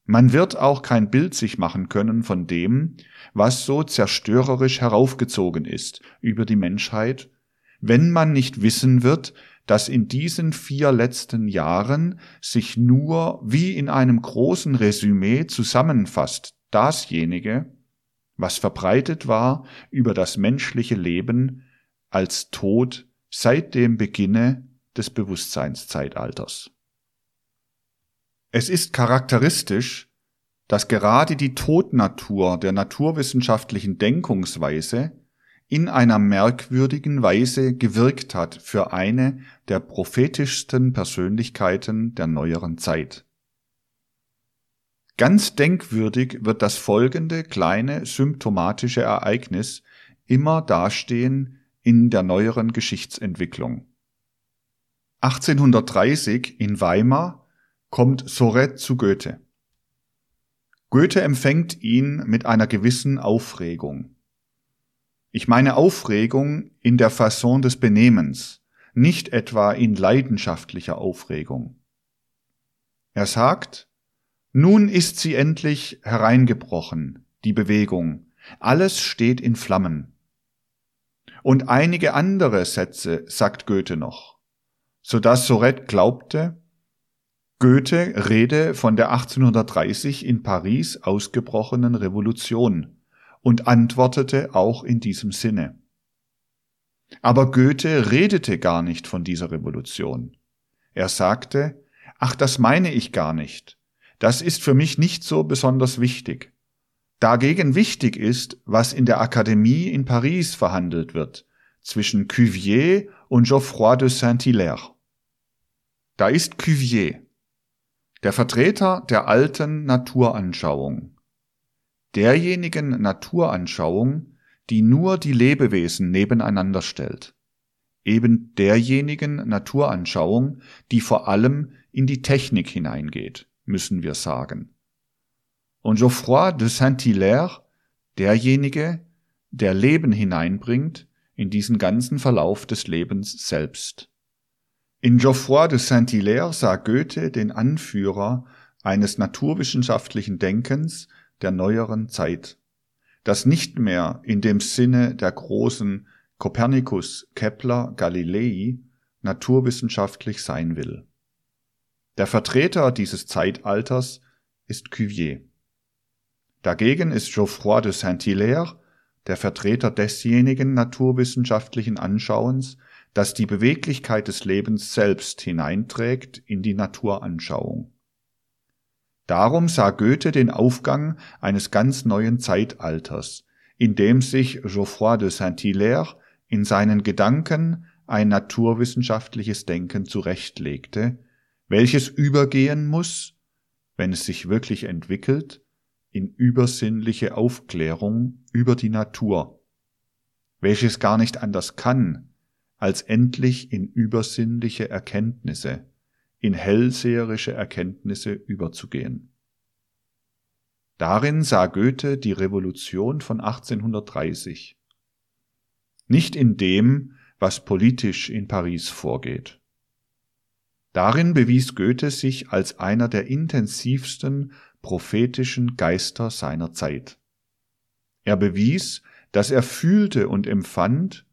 Man wird auch kein Bild sich machen können von dem, was so zerstörerisch heraufgezogen ist über die Menschheit, wenn man nicht wissen wird, dass in diesen vier letzten Jahren sich nur wie in einem großen Resümee zusammenfasst dasjenige, was verbreitet war über das menschliche Leben als Tod seit dem Beginne des Bewusstseinszeitalters. Es ist charakteristisch, dass gerade die Todnatur der naturwissenschaftlichen Denkungsweise in einer merkwürdigen Weise gewirkt hat für eine der prophetischsten Persönlichkeiten der neueren Zeit. Ganz denkwürdig wird das folgende kleine symptomatische Ereignis immer dastehen in der neueren Geschichtsentwicklung. 1830 in Weimar kommt Soret zu Goethe. Goethe empfängt ihn mit einer gewissen Aufregung. Ich meine Aufregung in der Fasson des Benehmens, nicht etwa in leidenschaftlicher Aufregung. Er sagt, nun ist sie endlich hereingebrochen, die Bewegung, alles steht in Flammen. Und einige andere Sätze sagt Goethe noch, so dass Soret glaubte, Goethe rede von der 1830 in Paris ausgebrochenen Revolution, und antwortete auch in diesem Sinne. Aber Goethe redete gar nicht von dieser Revolution. Er sagte, ach, das meine ich gar nicht. Das ist für mich nicht so besonders wichtig. Dagegen wichtig ist, was in der Akademie in Paris verhandelt wird, zwischen Cuvier und Geoffroy de Saint-Hilaire. Da ist Cuvier, der Vertreter der alten Naturanschauung, derjenigen Naturanschauung, die nur die Lebewesen nebeneinander stellt, eben derjenigen Naturanschauung, die vor allem in die Technik hineingeht, müssen wir sagen. Und Geoffroy de Saint-Hilaire, derjenige, der Leben hineinbringt in diesen ganzen Verlauf des Lebens selbst. In Geoffroy de Saint-Hilaire sah Goethe den Anführer eines naturwissenschaftlichen Denkens, der neueren Zeit, das nicht mehr in dem Sinne der großen Kopernikus, Kepler, Galilei naturwissenschaftlich sein will. Der Vertreter dieses Zeitalters ist Cuvier. Dagegen ist Geoffroy de Saint-Hilaire der Vertreter desjenigen naturwissenschaftlichen Anschauens, das die Beweglichkeit des Lebens selbst hineinträgt in die Naturanschauung. Darum sah Goethe den Aufgang eines ganz neuen Zeitalters, in dem sich Geoffroy de Saint-Hilaire in seinen Gedanken ein naturwissenschaftliches Denken zurechtlegte, welches übergehen muss, wenn es sich wirklich entwickelt, in übersinnliche Aufklärung über die Natur, welches gar nicht anders kann, als endlich in übersinnliche Erkenntnisse, in hellseherische Erkenntnisse überzugehen. Darin sah Goethe die Revolution von 1830. Nicht in dem, was politisch in Paris vorgeht. Darin bewies Goethe sich als einer der intensivsten prophetischen Geister seiner Zeit. Er bewies, dass er fühlte und empfand,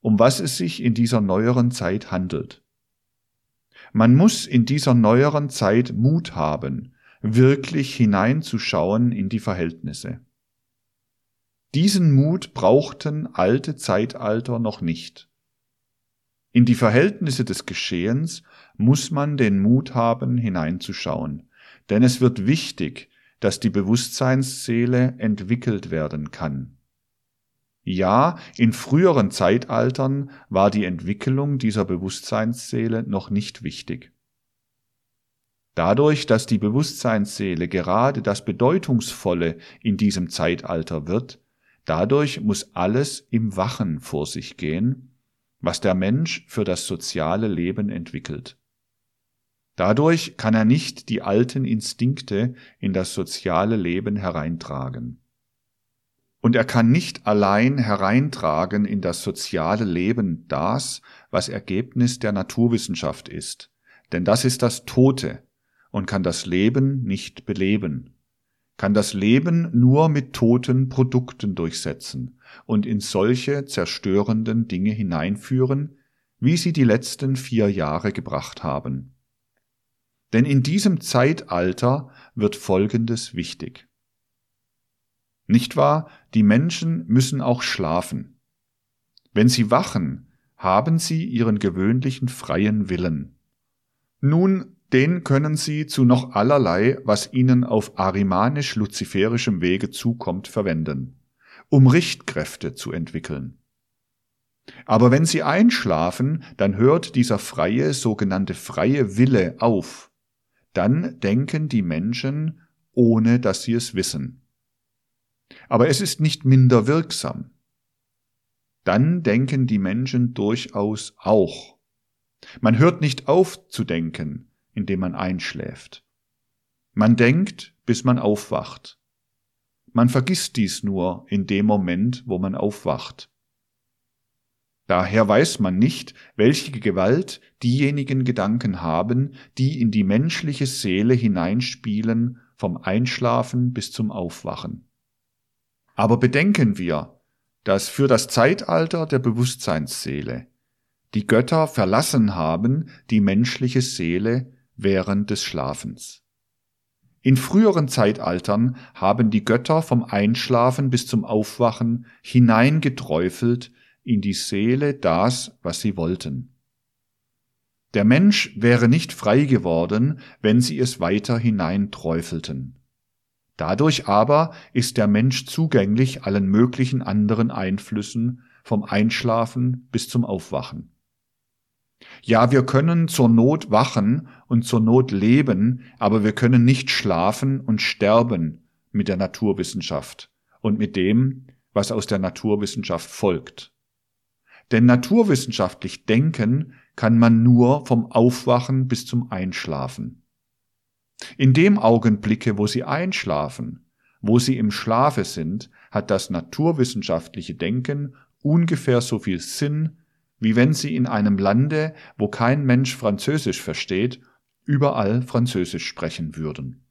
um was es sich in dieser neueren Zeit handelt. Man muss in dieser neueren Zeit Mut haben, wirklich hineinzuschauen in die Verhältnisse. Diesen Mut brauchten alte Zeitalter noch nicht. In die Verhältnisse des Geschehens muss man den Mut haben, hineinzuschauen, denn es wird wichtig, dass die Bewusstseinsseele entwickelt werden kann. Ja, in früheren Zeitaltern war die Entwicklung dieser Bewusstseinsseele noch nicht wichtig. Dadurch, dass die Bewusstseinsseele gerade das Bedeutungsvolle in diesem Zeitalter wird, dadurch muss alles im Wachen vor sich gehen, was der Mensch für das soziale Leben entwickelt. Dadurch kann er nicht die alten Instinkte in das soziale Leben hereintragen. Und er kann nicht allein hereintragen in das soziale Leben das, was Ergebnis der Naturwissenschaft ist, denn das ist das Tote und kann das Leben nicht beleben, kann das Leben nur mit toten Produkten durchsetzen und in solche zerstörenden Dinge hineinführen, wie sie die letzten vier Jahre gebracht haben. Denn in diesem Zeitalter wird Folgendes wichtig. Nicht wahr? Die Menschen müssen auch schlafen. Wenn sie wachen, haben sie ihren gewöhnlichen freien Willen. Nun, den können sie zu noch allerlei, was ihnen auf arimanisch-luziferischem Wege zukommt, verwenden, um Richtkräfte zu entwickeln. Aber wenn sie einschlafen, dann hört dieser freie, sogenannte freie Wille auf, dann denken die Menschen, ohne dass sie es wissen. Aber es ist nicht minder wirksam. Dann denken die Menschen durchaus auch. Man hört nicht auf zu denken, indem man einschläft. Man denkt, bis man aufwacht. Man vergisst dies nur in dem Moment, wo man aufwacht. Daher weiß man nicht, welche Gewalt diejenigen Gedanken haben, die in die menschliche Seele hineinspielen, vom Einschlafen bis zum Aufwachen. Aber bedenken wir, dass für das Zeitalter der Bewusstseinsseele die Götter verlassen haben die menschliche Seele während des Schlafens. In früheren Zeitaltern haben die Götter vom Einschlafen bis zum Aufwachen hineingeträufelt in die Seele das, was sie wollten. Der Mensch wäre nicht frei geworden, wenn sie es weiter hineinträufelten. Dadurch aber ist der Mensch zugänglich allen möglichen anderen Einflüssen vom Einschlafen bis zum Aufwachen. Ja, wir können zur Not wachen und zur Not leben, aber wir können nicht schlafen und sterben mit der Naturwissenschaft und mit dem, was aus der Naturwissenschaft folgt. Denn naturwissenschaftlich denken kann man nur vom Aufwachen bis zum Einschlafen. In dem Augenblicke, wo Sie einschlafen, wo Sie im Schlafe sind, hat das naturwissenschaftliche Denken ungefähr so viel Sinn, wie wenn Sie in einem Lande, wo kein Mensch Französisch versteht, überall Französisch sprechen würden.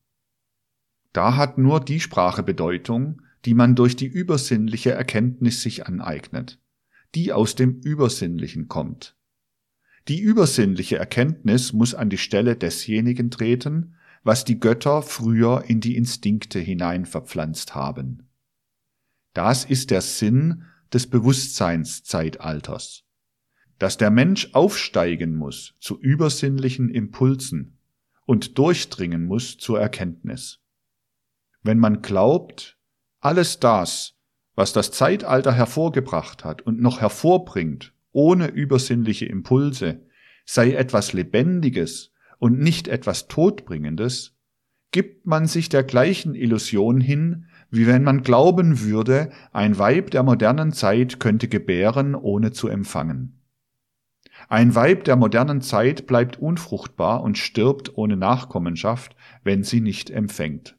Da hat nur die Sprache Bedeutung, die man durch die übersinnliche Erkenntnis sich aneignet die aus dem Übersinnlichen kommt. Die übersinnliche Erkenntnis muss an die Stelle desjenigen treten, was die Götter früher in die Instinkte hinein verpflanzt haben. Das ist der Sinn des Bewusstseinszeitalters, dass der Mensch aufsteigen muss zu übersinnlichen Impulsen und durchdringen muss zur Erkenntnis. Wenn man glaubt, alles das, was das Zeitalter hervorgebracht hat und noch hervorbringt, ohne übersinnliche Impulse, sei etwas Lebendiges und nicht etwas Todbringendes, gibt man sich der gleichen Illusion hin, wie wenn man glauben würde, ein Weib der modernen Zeit könnte gebären, ohne zu empfangen. Ein Weib der modernen Zeit bleibt unfruchtbar und stirbt ohne Nachkommenschaft, wenn sie nicht empfängt.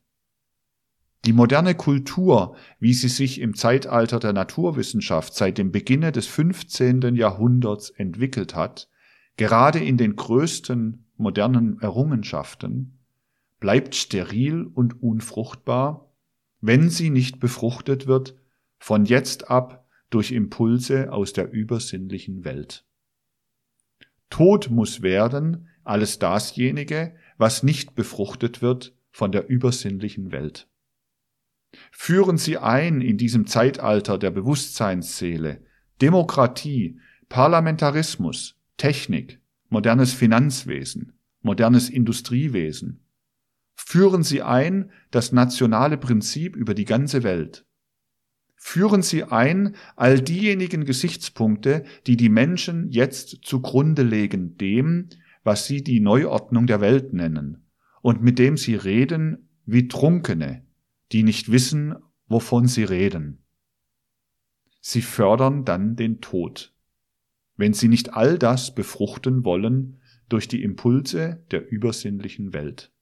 Die moderne Kultur, wie sie sich im Zeitalter der Naturwissenschaft seit dem Beginne des 15. Jahrhunderts entwickelt hat, gerade in den größten modernen Errungenschaften, bleibt steril und unfruchtbar, wenn sie nicht befruchtet wird, von jetzt ab durch Impulse aus der übersinnlichen Welt. Tod muss werden alles dasjenige, was nicht befruchtet wird von der übersinnlichen Welt. Führen Sie ein in diesem Zeitalter der Bewusstseinsseele Demokratie, Parlamentarismus, Technik, modernes Finanzwesen, modernes Industriewesen. Führen Sie ein das nationale Prinzip über die ganze Welt. Führen Sie ein all diejenigen Gesichtspunkte, die die Menschen jetzt zugrunde legen dem, was Sie die Neuordnung der Welt nennen, und mit dem Sie reden wie Trunkene, die nicht wissen, wovon sie reden. Sie fördern dann den Tod, wenn sie nicht all das befruchten wollen durch die Impulse der übersinnlichen Welt.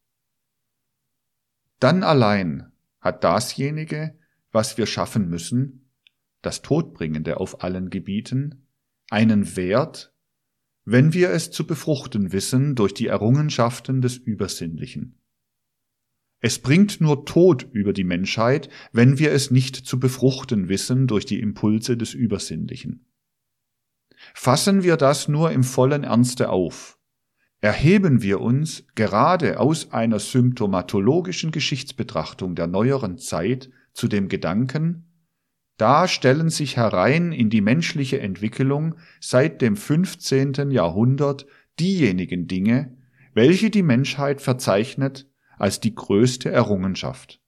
Dann allein hat dasjenige, was wir schaffen müssen, das Todbringende auf allen Gebieten, einen Wert, wenn wir es zu befruchten wissen durch die Errungenschaften des Übersinnlichen. Es bringt nur Tod über die Menschheit, wenn wir es nicht zu befruchten wissen durch die Impulse des Übersinnlichen. Fassen wir das nur im vollen Ernste auf. Erheben wir uns gerade aus einer symptomatologischen Geschichtsbetrachtung der neueren Zeit zu dem Gedanken, da stellen sich herein in die menschliche Entwicklung seit dem 15. Jahrhundert diejenigen Dinge, welche die Menschheit verzeichnet als die größte Errungenschaft.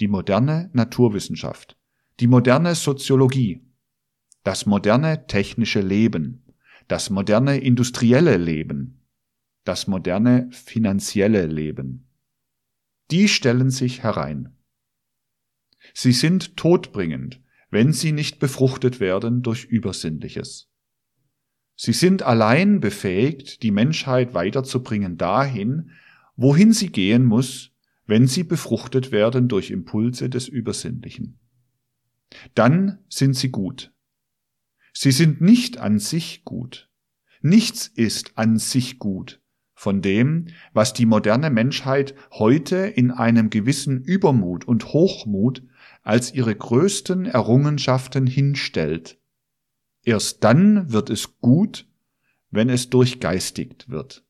Die moderne Naturwissenschaft, die moderne Soziologie, das moderne technische Leben, das moderne industrielle Leben, das moderne finanzielle Leben. Die stellen sich herein. Sie sind todbringend, wenn sie nicht befruchtet werden durch Übersinnliches. Sie sind allein befähigt, die Menschheit weiterzubringen dahin, wohin sie gehen muss, wenn sie befruchtet werden durch Impulse des Übersinnlichen. Dann sind sie gut. Sie sind nicht an sich gut. Nichts ist an sich gut von dem, was die moderne Menschheit heute in einem gewissen Übermut und Hochmut als ihre größten Errungenschaften hinstellt. Erst dann wird es gut, wenn es durchgeistigt wird.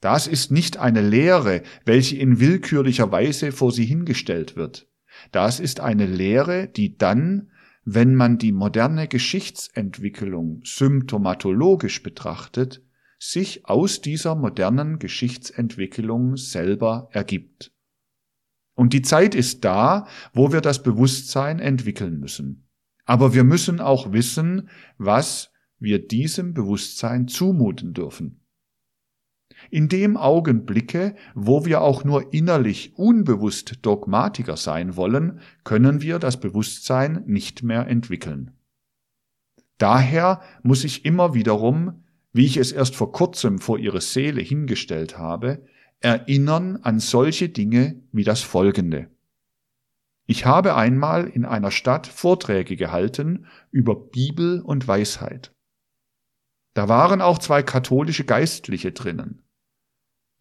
Das ist nicht eine Lehre, welche in willkürlicher Weise vor sie hingestellt wird. Das ist eine Lehre, die dann, wenn man die moderne Geschichtsentwicklung symptomatologisch betrachtet, sich aus dieser modernen Geschichtsentwicklung selber ergibt. Und die Zeit ist da, wo wir das Bewusstsein entwickeln müssen. Aber wir müssen auch wissen, was wir diesem Bewusstsein zumuten dürfen. In dem Augenblicke, wo wir auch nur innerlich unbewusst Dogmatiker sein wollen, können wir das Bewusstsein nicht mehr entwickeln. Daher muss ich immer wiederum, wie ich es erst vor kurzem vor ihre Seele hingestellt habe, erinnern an solche Dinge wie das folgende. Ich habe einmal in einer Stadt Vorträge gehalten über Bibel und Weisheit. Da waren auch zwei katholische Geistliche drinnen.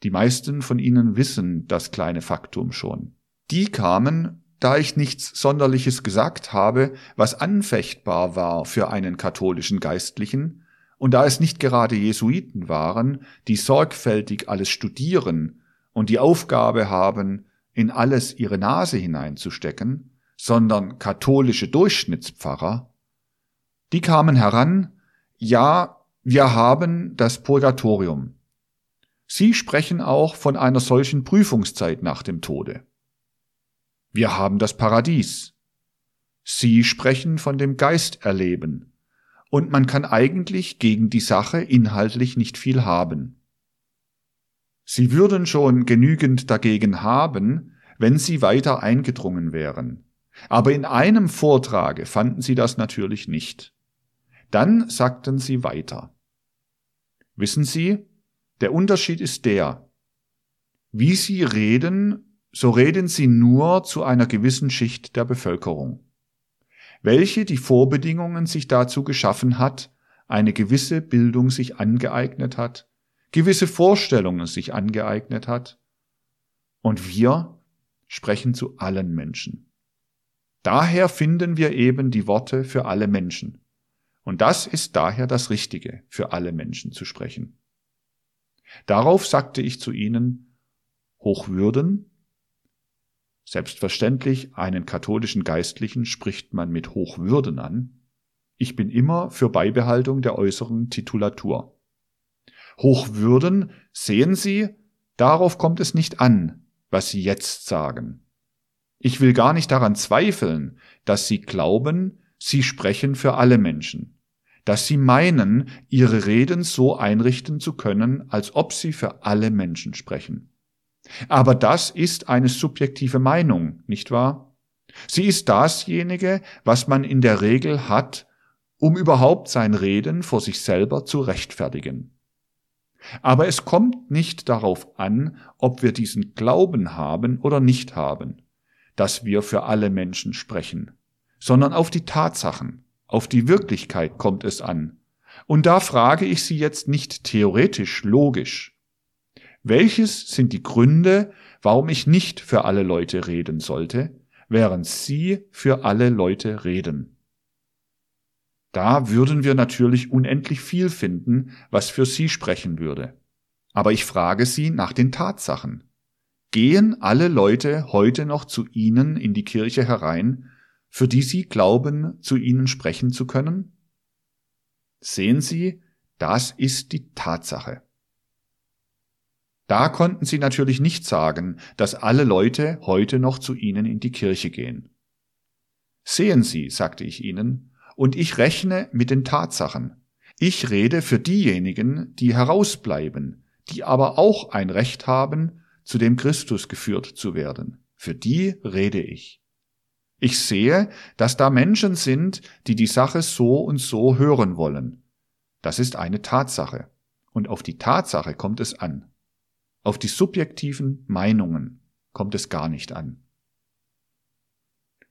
Die meisten von Ihnen wissen das kleine Faktum schon. Die kamen, da ich nichts Sonderliches gesagt habe, was anfechtbar war für einen katholischen Geistlichen, und da es nicht gerade Jesuiten waren, die sorgfältig alles studieren und die Aufgabe haben, in alles ihre Nase hineinzustecken, sondern katholische Durchschnittspfarrer, die kamen heran, ja, wir haben das Purgatorium. Sie sprechen auch von einer solchen Prüfungszeit nach dem Tode. Wir haben das Paradies. Sie sprechen von dem Geisterleben. Und man kann eigentlich gegen die Sache inhaltlich nicht viel haben. Sie würden schon genügend dagegen haben, wenn sie weiter eingedrungen wären. Aber in einem Vortrage fanden sie das natürlich nicht. Dann sagten sie weiter. Wissen Sie, der Unterschied ist der, wie Sie reden, so reden Sie nur zu einer gewissen Schicht der Bevölkerung, welche die Vorbedingungen sich dazu geschaffen hat, eine gewisse Bildung sich angeeignet hat, gewisse Vorstellungen sich angeeignet hat. Und wir sprechen zu allen Menschen. Daher finden wir eben die Worte für alle Menschen. Und das ist daher das Richtige, für alle Menschen zu sprechen. Darauf sagte ich zu ihnen, Hochwürden? Selbstverständlich, einen katholischen Geistlichen spricht man mit Hochwürden an. Ich bin immer für Beibehaltung der äußeren Titulatur. Hochwürden, sehen Sie, darauf kommt es nicht an, was Sie jetzt sagen. Ich will gar nicht daran zweifeln, dass Sie glauben, Sie sprechen für alle Menschen dass sie meinen, ihre Reden so einrichten zu können, als ob sie für alle Menschen sprechen. Aber das ist eine subjektive Meinung, nicht wahr? Sie ist dasjenige, was man in der Regel hat, um überhaupt sein Reden vor sich selber zu rechtfertigen. Aber es kommt nicht darauf an, ob wir diesen Glauben haben oder nicht haben, dass wir für alle Menschen sprechen, sondern auf die Tatsachen, auf die Wirklichkeit kommt es an. Und da frage ich Sie jetzt nicht theoretisch, logisch. Welches sind die Gründe, warum ich nicht für alle Leute reden sollte, während Sie für alle Leute reden? Da würden wir natürlich unendlich viel finden, was für Sie sprechen würde. Aber ich frage Sie nach den Tatsachen. Gehen alle Leute heute noch zu Ihnen in die Kirche herein, für die Sie glauben, zu ihnen sprechen zu können? Sehen Sie, das ist die Tatsache. Da konnten Sie natürlich nicht sagen, dass alle Leute heute noch zu Ihnen in die Kirche gehen. Sehen Sie, sagte ich Ihnen, und ich rechne mit den Tatsachen. Ich rede für diejenigen, die herausbleiben, die aber auch ein Recht haben, zu dem Christus geführt zu werden. Für die rede ich. Ich sehe, dass da Menschen sind, die die Sache so und so hören wollen. Das ist eine Tatsache. Und auf die Tatsache kommt es an. Auf die subjektiven Meinungen kommt es gar nicht an.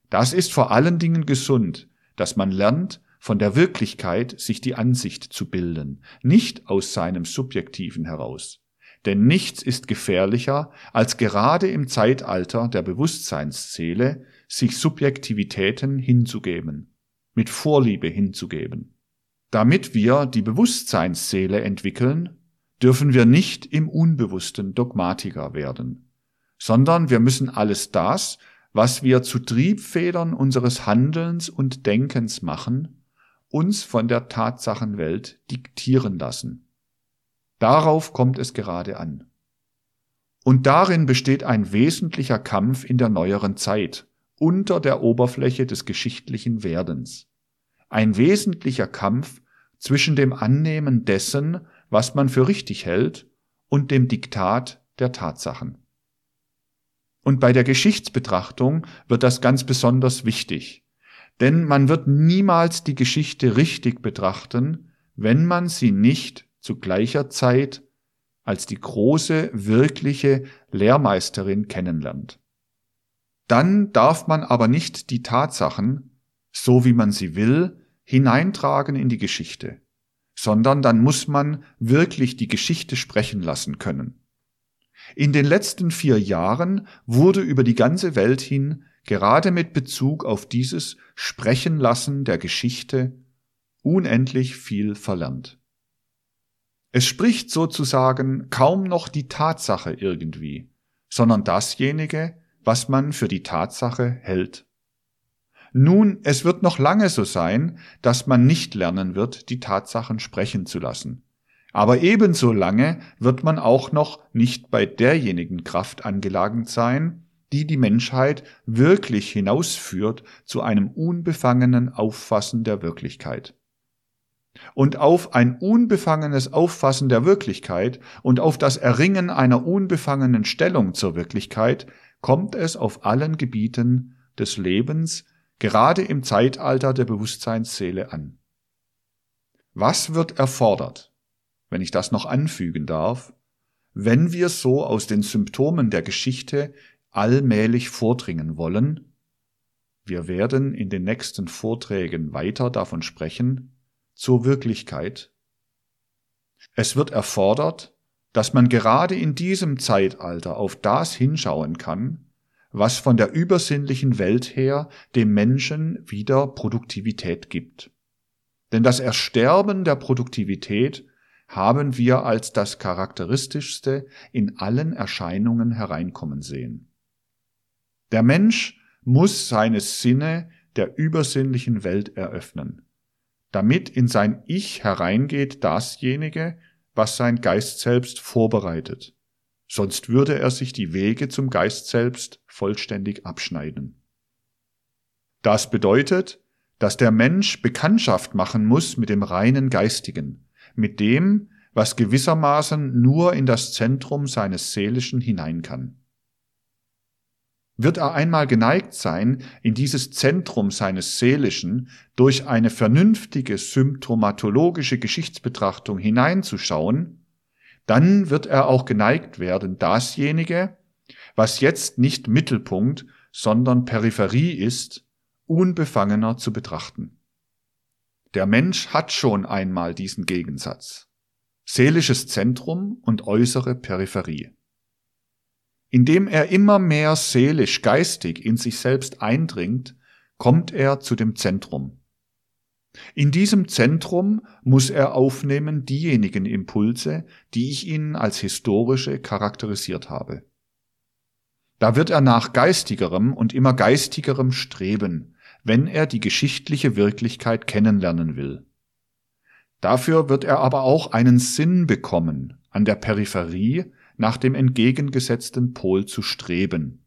Das ist vor allen Dingen gesund, dass man lernt, von der Wirklichkeit sich die Ansicht zu bilden, nicht aus seinem Subjektiven heraus. Denn nichts ist gefährlicher, als gerade im Zeitalter der Bewusstseinszähle sich Subjektivitäten hinzugeben, mit Vorliebe hinzugeben. Damit wir die Bewusstseinsseele entwickeln, dürfen wir nicht im Unbewussten Dogmatiker werden, sondern wir müssen alles das, was wir zu Triebfedern unseres Handelns und Denkens machen, uns von der Tatsachenwelt diktieren lassen. Darauf kommt es gerade an. Und darin besteht ein wesentlicher Kampf in der neueren Zeit, unter der Oberfläche des geschichtlichen Werdens. Ein wesentlicher Kampf zwischen dem Annehmen dessen, was man für richtig hält, und dem Diktat der Tatsachen. Und bei der Geschichtsbetrachtung wird das ganz besonders wichtig, denn man wird niemals die Geschichte richtig betrachten, wenn man sie nicht zu gleicher Zeit als die große, wirkliche Lehrmeisterin kennenlernt. Dann darf man aber nicht die Tatsachen, so wie man sie will, hineintragen in die Geschichte, sondern dann muss man wirklich die Geschichte sprechen lassen können. In den letzten vier Jahren wurde über die ganze Welt hin gerade mit Bezug auf dieses Sprechen lassen der Geschichte unendlich viel verlernt. Es spricht sozusagen kaum noch die Tatsache irgendwie, sondern dasjenige, was man für die Tatsache hält. Nun, es wird noch lange so sein, dass man nicht lernen wird, die Tatsachen sprechen zu lassen. Aber ebenso lange wird man auch noch nicht bei derjenigen Kraft angelagert sein, die die Menschheit wirklich hinausführt zu einem unbefangenen Auffassen der Wirklichkeit. Und auf ein unbefangenes Auffassen der Wirklichkeit und auf das Erringen einer unbefangenen Stellung zur Wirklichkeit kommt es auf allen Gebieten des Lebens, gerade im Zeitalter der Bewusstseinsseele an. Was wird erfordert, wenn ich das noch anfügen darf, wenn wir so aus den Symptomen der Geschichte allmählich vordringen wollen? Wir werden in den nächsten Vorträgen weiter davon sprechen, zur Wirklichkeit. Es wird erfordert, dass man gerade in diesem Zeitalter auf das hinschauen kann, was von der übersinnlichen Welt her dem Menschen wieder Produktivität gibt. Denn das Ersterben der Produktivität haben wir als das Charakteristischste in allen Erscheinungen hereinkommen sehen. Der Mensch muss seine Sinne der übersinnlichen Welt eröffnen, damit in sein Ich hereingeht dasjenige, was sein Geist selbst vorbereitet, sonst würde er sich die Wege zum Geist selbst vollständig abschneiden. Das bedeutet, dass der Mensch Bekanntschaft machen muss mit dem reinen Geistigen, mit dem, was gewissermaßen nur in das Zentrum seines Seelischen hinein kann. Wird er einmal geneigt sein, in dieses Zentrum seines Seelischen durch eine vernünftige symptomatologische Geschichtsbetrachtung hineinzuschauen, dann wird er auch geneigt werden, dasjenige, was jetzt nicht Mittelpunkt, sondern Peripherie ist, unbefangener zu betrachten. Der Mensch hat schon einmal diesen Gegensatz. Seelisches Zentrum und äußere Peripherie. Indem er immer mehr seelisch geistig in sich selbst eindringt, kommt er zu dem Zentrum. In diesem Zentrum muss er aufnehmen diejenigen Impulse, die ich Ihnen als historische charakterisiert habe. Da wird er nach geistigerem und immer geistigerem streben, wenn er die geschichtliche Wirklichkeit kennenlernen will. Dafür wird er aber auch einen Sinn bekommen, an der Peripherie nach dem entgegengesetzten Pol zu streben.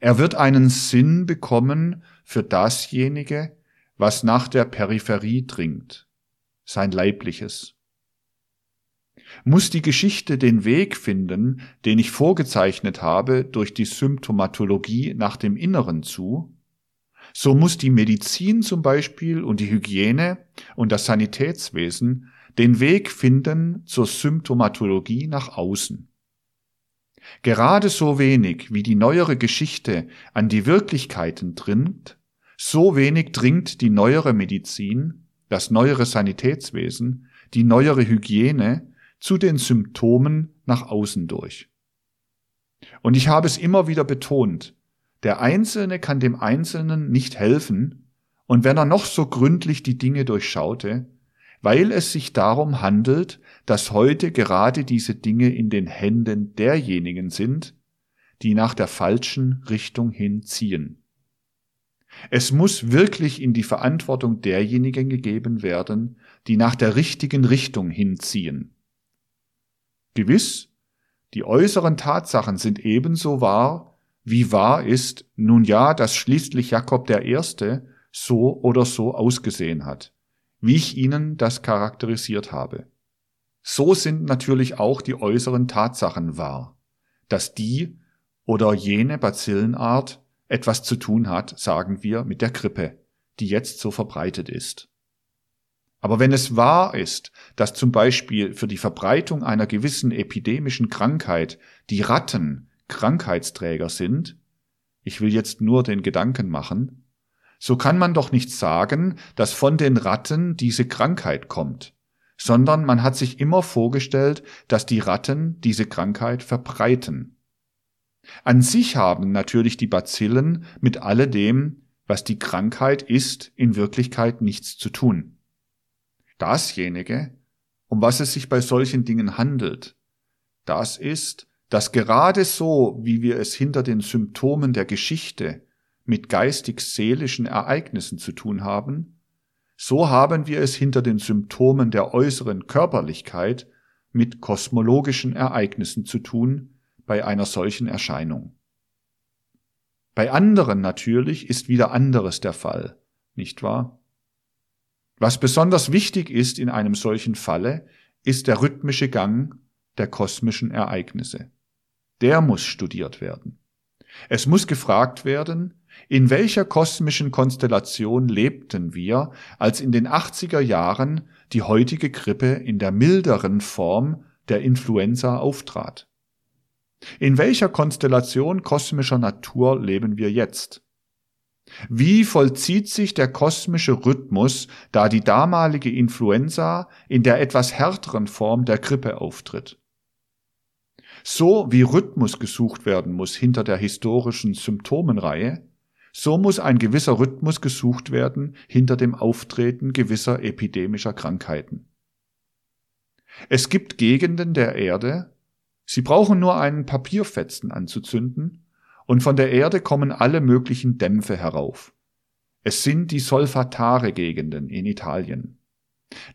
Er wird einen Sinn bekommen für dasjenige, was nach der Peripherie dringt, sein leibliches. Muss die Geschichte den Weg finden, den ich vorgezeichnet habe, durch die Symptomatologie nach dem Inneren zu, so muss die Medizin zum Beispiel und die Hygiene und das Sanitätswesen den Weg finden zur Symptomatologie nach außen. Gerade so wenig wie die neuere Geschichte an die Wirklichkeiten dringt, so wenig dringt die neuere Medizin, das neuere Sanitätswesen, die neuere Hygiene zu den Symptomen nach außen durch. Und ich habe es immer wieder betont, der Einzelne kann dem Einzelnen nicht helfen, und wenn er noch so gründlich die Dinge durchschaute, weil es sich darum handelt, dass heute gerade diese Dinge in den Händen derjenigen sind, die nach der falschen Richtung hinziehen. Es muss wirklich in die Verantwortung derjenigen gegeben werden, die nach der richtigen Richtung hinziehen. Gewiss, die äußeren Tatsachen sind ebenso wahr wie wahr ist nun ja, dass schließlich Jakob der Erste so oder so ausgesehen hat, wie ich Ihnen das charakterisiert habe. So sind natürlich auch die äußeren Tatsachen wahr, dass die oder jene Bazillenart etwas zu tun hat, sagen wir, mit der Grippe, die jetzt so verbreitet ist. Aber wenn es wahr ist, dass zum Beispiel für die Verbreitung einer gewissen epidemischen Krankheit die Ratten Krankheitsträger sind, ich will jetzt nur den Gedanken machen, so kann man doch nicht sagen, dass von den Ratten diese Krankheit kommt, sondern man hat sich immer vorgestellt, dass die Ratten diese Krankheit verbreiten. An sich haben natürlich die Bazillen mit alledem, was die Krankheit ist, in Wirklichkeit nichts zu tun. Dasjenige, um was es sich bei solchen Dingen handelt, das ist, dass gerade so, wie wir es hinter den Symptomen der Geschichte mit geistig-seelischen Ereignissen zu tun haben, so haben wir es hinter den Symptomen der äußeren Körperlichkeit mit kosmologischen Ereignissen zu tun bei einer solchen Erscheinung. Bei anderen natürlich ist wieder anderes der Fall, nicht wahr? Was besonders wichtig ist in einem solchen Falle, ist der rhythmische Gang der kosmischen Ereignisse der muss studiert werden. Es muss gefragt werden, in welcher kosmischen Konstellation lebten wir, als in den 80er Jahren die heutige Grippe in der milderen Form der Influenza auftrat? In welcher Konstellation kosmischer Natur leben wir jetzt? Wie vollzieht sich der kosmische Rhythmus, da die damalige Influenza in der etwas härteren Form der Grippe auftritt? So wie Rhythmus gesucht werden muss hinter der historischen Symptomenreihe, so muss ein gewisser Rhythmus gesucht werden hinter dem Auftreten gewisser epidemischer Krankheiten. Es gibt Gegenden der Erde, sie brauchen nur einen Papierfetzen anzuzünden, und von der Erde kommen alle möglichen Dämpfe herauf. Es sind die solfatare Gegenden in Italien.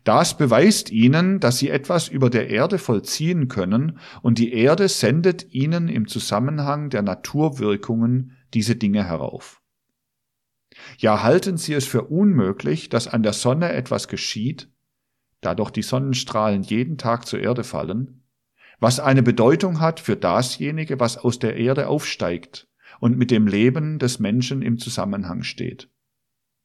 Das beweist ihnen, dass sie etwas über der Erde vollziehen können, und die Erde sendet ihnen im Zusammenhang der Naturwirkungen diese Dinge herauf. Ja, halten Sie es für unmöglich, dass an der Sonne etwas geschieht, da doch die Sonnenstrahlen jeden Tag zur Erde fallen, was eine Bedeutung hat für dasjenige, was aus der Erde aufsteigt und mit dem Leben des Menschen im Zusammenhang steht.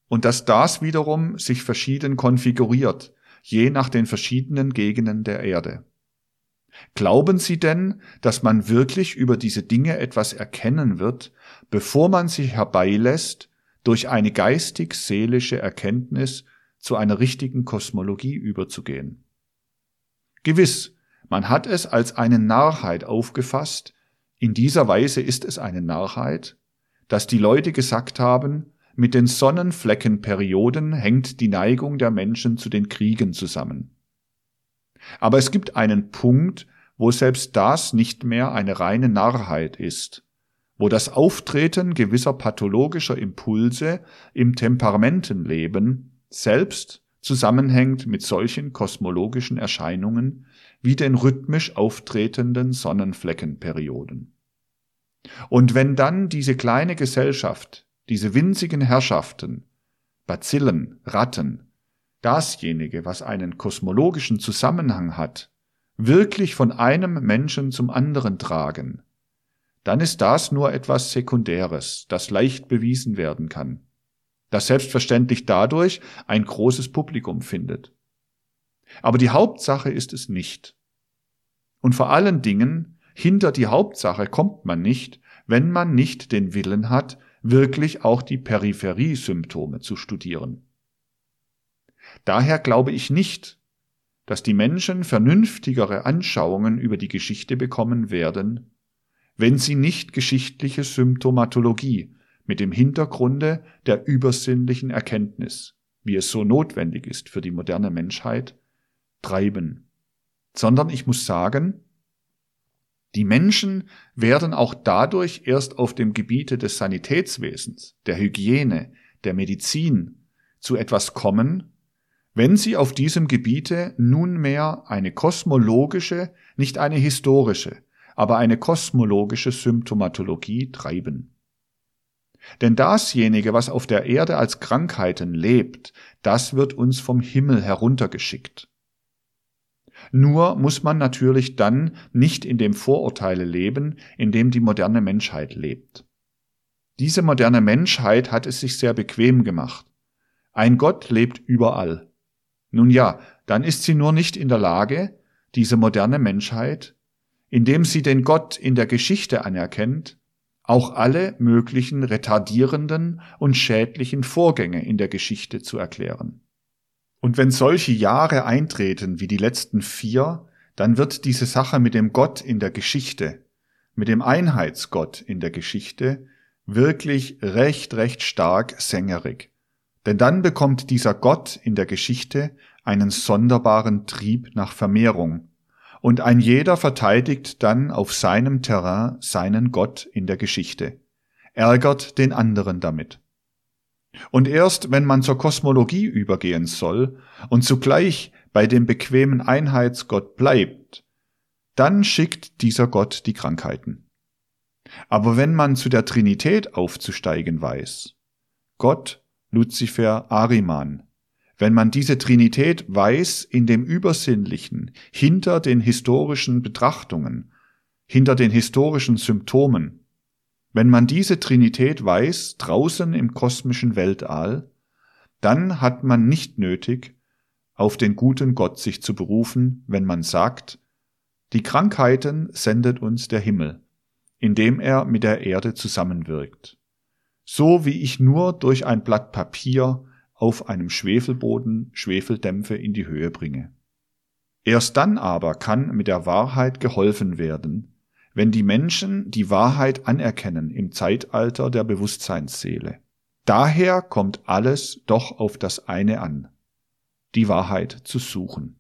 Und dass das wiederum sich verschieden konfiguriert, je nach den verschiedenen Gegenden der Erde. Glauben Sie denn, dass man wirklich über diese Dinge etwas erkennen wird, bevor man sich herbeilässt, durch eine geistig-seelische Erkenntnis zu einer richtigen Kosmologie überzugehen? Gewiss, man hat es als eine Narrheit aufgefasst, in dieser Weise ist es eine Narrheit, dass die Leute gesagt haben, mit den Sonnenfleckenperioden hängt die Neigung der Menschen zu den Kriegen zusammen. Aber es gibt einen Punkt, wo selbst das nicht mehr eine reine Narrheit ist, wo das Auftreten gewisser pathologischer Impulse im Temperamentenleben selbst zusammenhängt mit solchen kosmologischen Erscheinungen wie den rhythmisch auftretenden Sonnenfleckenperioden. Und wenn dann diese kleine Gesellschaft, diese winzigen Herrschaften, Bazillen, Ratten, dasjenige, was einen kosmologischen Zusammenhang hat, wirklich von einem Menschen zum anderen tragen, dann ist das nur etwas Sekundäres, das leicht bewiesen werden kann, das selbstverständlich dadurch ein großes Publikum findet. Aber die Hauptsache ist es nicht. Und vor allen Dingen, hinter die Hauptsache kommt man nicht, wenn man nicht den Willen hat, wirklich auch die Peripheriesymptome zu studieren. Daher glaube ich nicht, dass die Menschen vernünftigere Anschauungen über die Geschichte bekommen werden, wenn sie nicht geschichtliche Symptomatologie mit dem Hintergrunde der übersinnlichen Erkenntnis, wie es so notwendig ist für die moderne Menschheit, treiben, sondern ich muss sagen, die Menschen werden auch dadurch erst auf dem Gebiete des Sanitätswesens, der Hygiene, der Medizin zu etwas kommen, wenn sie auf diesem Gebiete nunmehr eine kosmologische, nicht eine historische, aber eine kosmologische Symptomatologie treiben. Denn dasjenige, was auf der Erde als Krankheiten lebt, das wird uns vom Himmel heruntergeschickt. Nur muss man natürlich dann nicht in dem Vorurteile leben, in dem die moderne Menschheit lebt. Diese moderne Menschheit hat es sich sehr bequem gemacht. Ein Gott lebt überall. Nun ja, dann ist sie nur nicht in der Lage, diese moderne Menschheit, indem sie den Gott in der Geschichte anerkennt, auch alle möglichen retardierenden und schädlichen Vorgänge in der Geschichte zu erklären. Und wenn solche Jahre eintreten wie die letzten vier, dann wird diese Sache mit dem Gott in der Geschichte, mit dem Einheitsgott in der Geschichte wirklich recht, recht stark sängerig. Denn dann bekommt dieser Gott in der Geschichte einen sonderbaren Trieb nach Vermehrung, und ein jeder verteidigt dann auf seinem Terrain seinen Gott in der Geschichte, ärgert den anderen damit. Und erst wenn man zur Kosmologie übergehen soll und zugleich bei dem bequemen Einheitsgott bleibt, dann schickt dieser Gott die Krankheiten. Aber wenn man zu der Trinität aufzusteigen weiß, Gott, Luzifer, Ariman, wenn man diese Trinität weiß in dem Übersinnlichen, hinter den historischen Betrachtungen, hinter den historischen Symptomen, wenn man diese Trinität weiß, draußen im kosmischen Weltall, dann hat man nicht nötig, auf den guten Gott sich zu berufen, wenn man sagt, die Krankheiten sendet uns der Himmel, indem er mit der Erde zusammenwirkt. So wie ich nur durch ein Blatt Papier auf einem Schwefelboden Schwefeldämpfe in die Höhe bringe. Erst dann aber kann mit der Wahrheit geholfen werden, wenn die Menschen die Wahrheit anerkennen im Zeitalter der Bewusstseinsseele. Daher kommt alles doch auf das eine an, die Wahrheit zu suchen.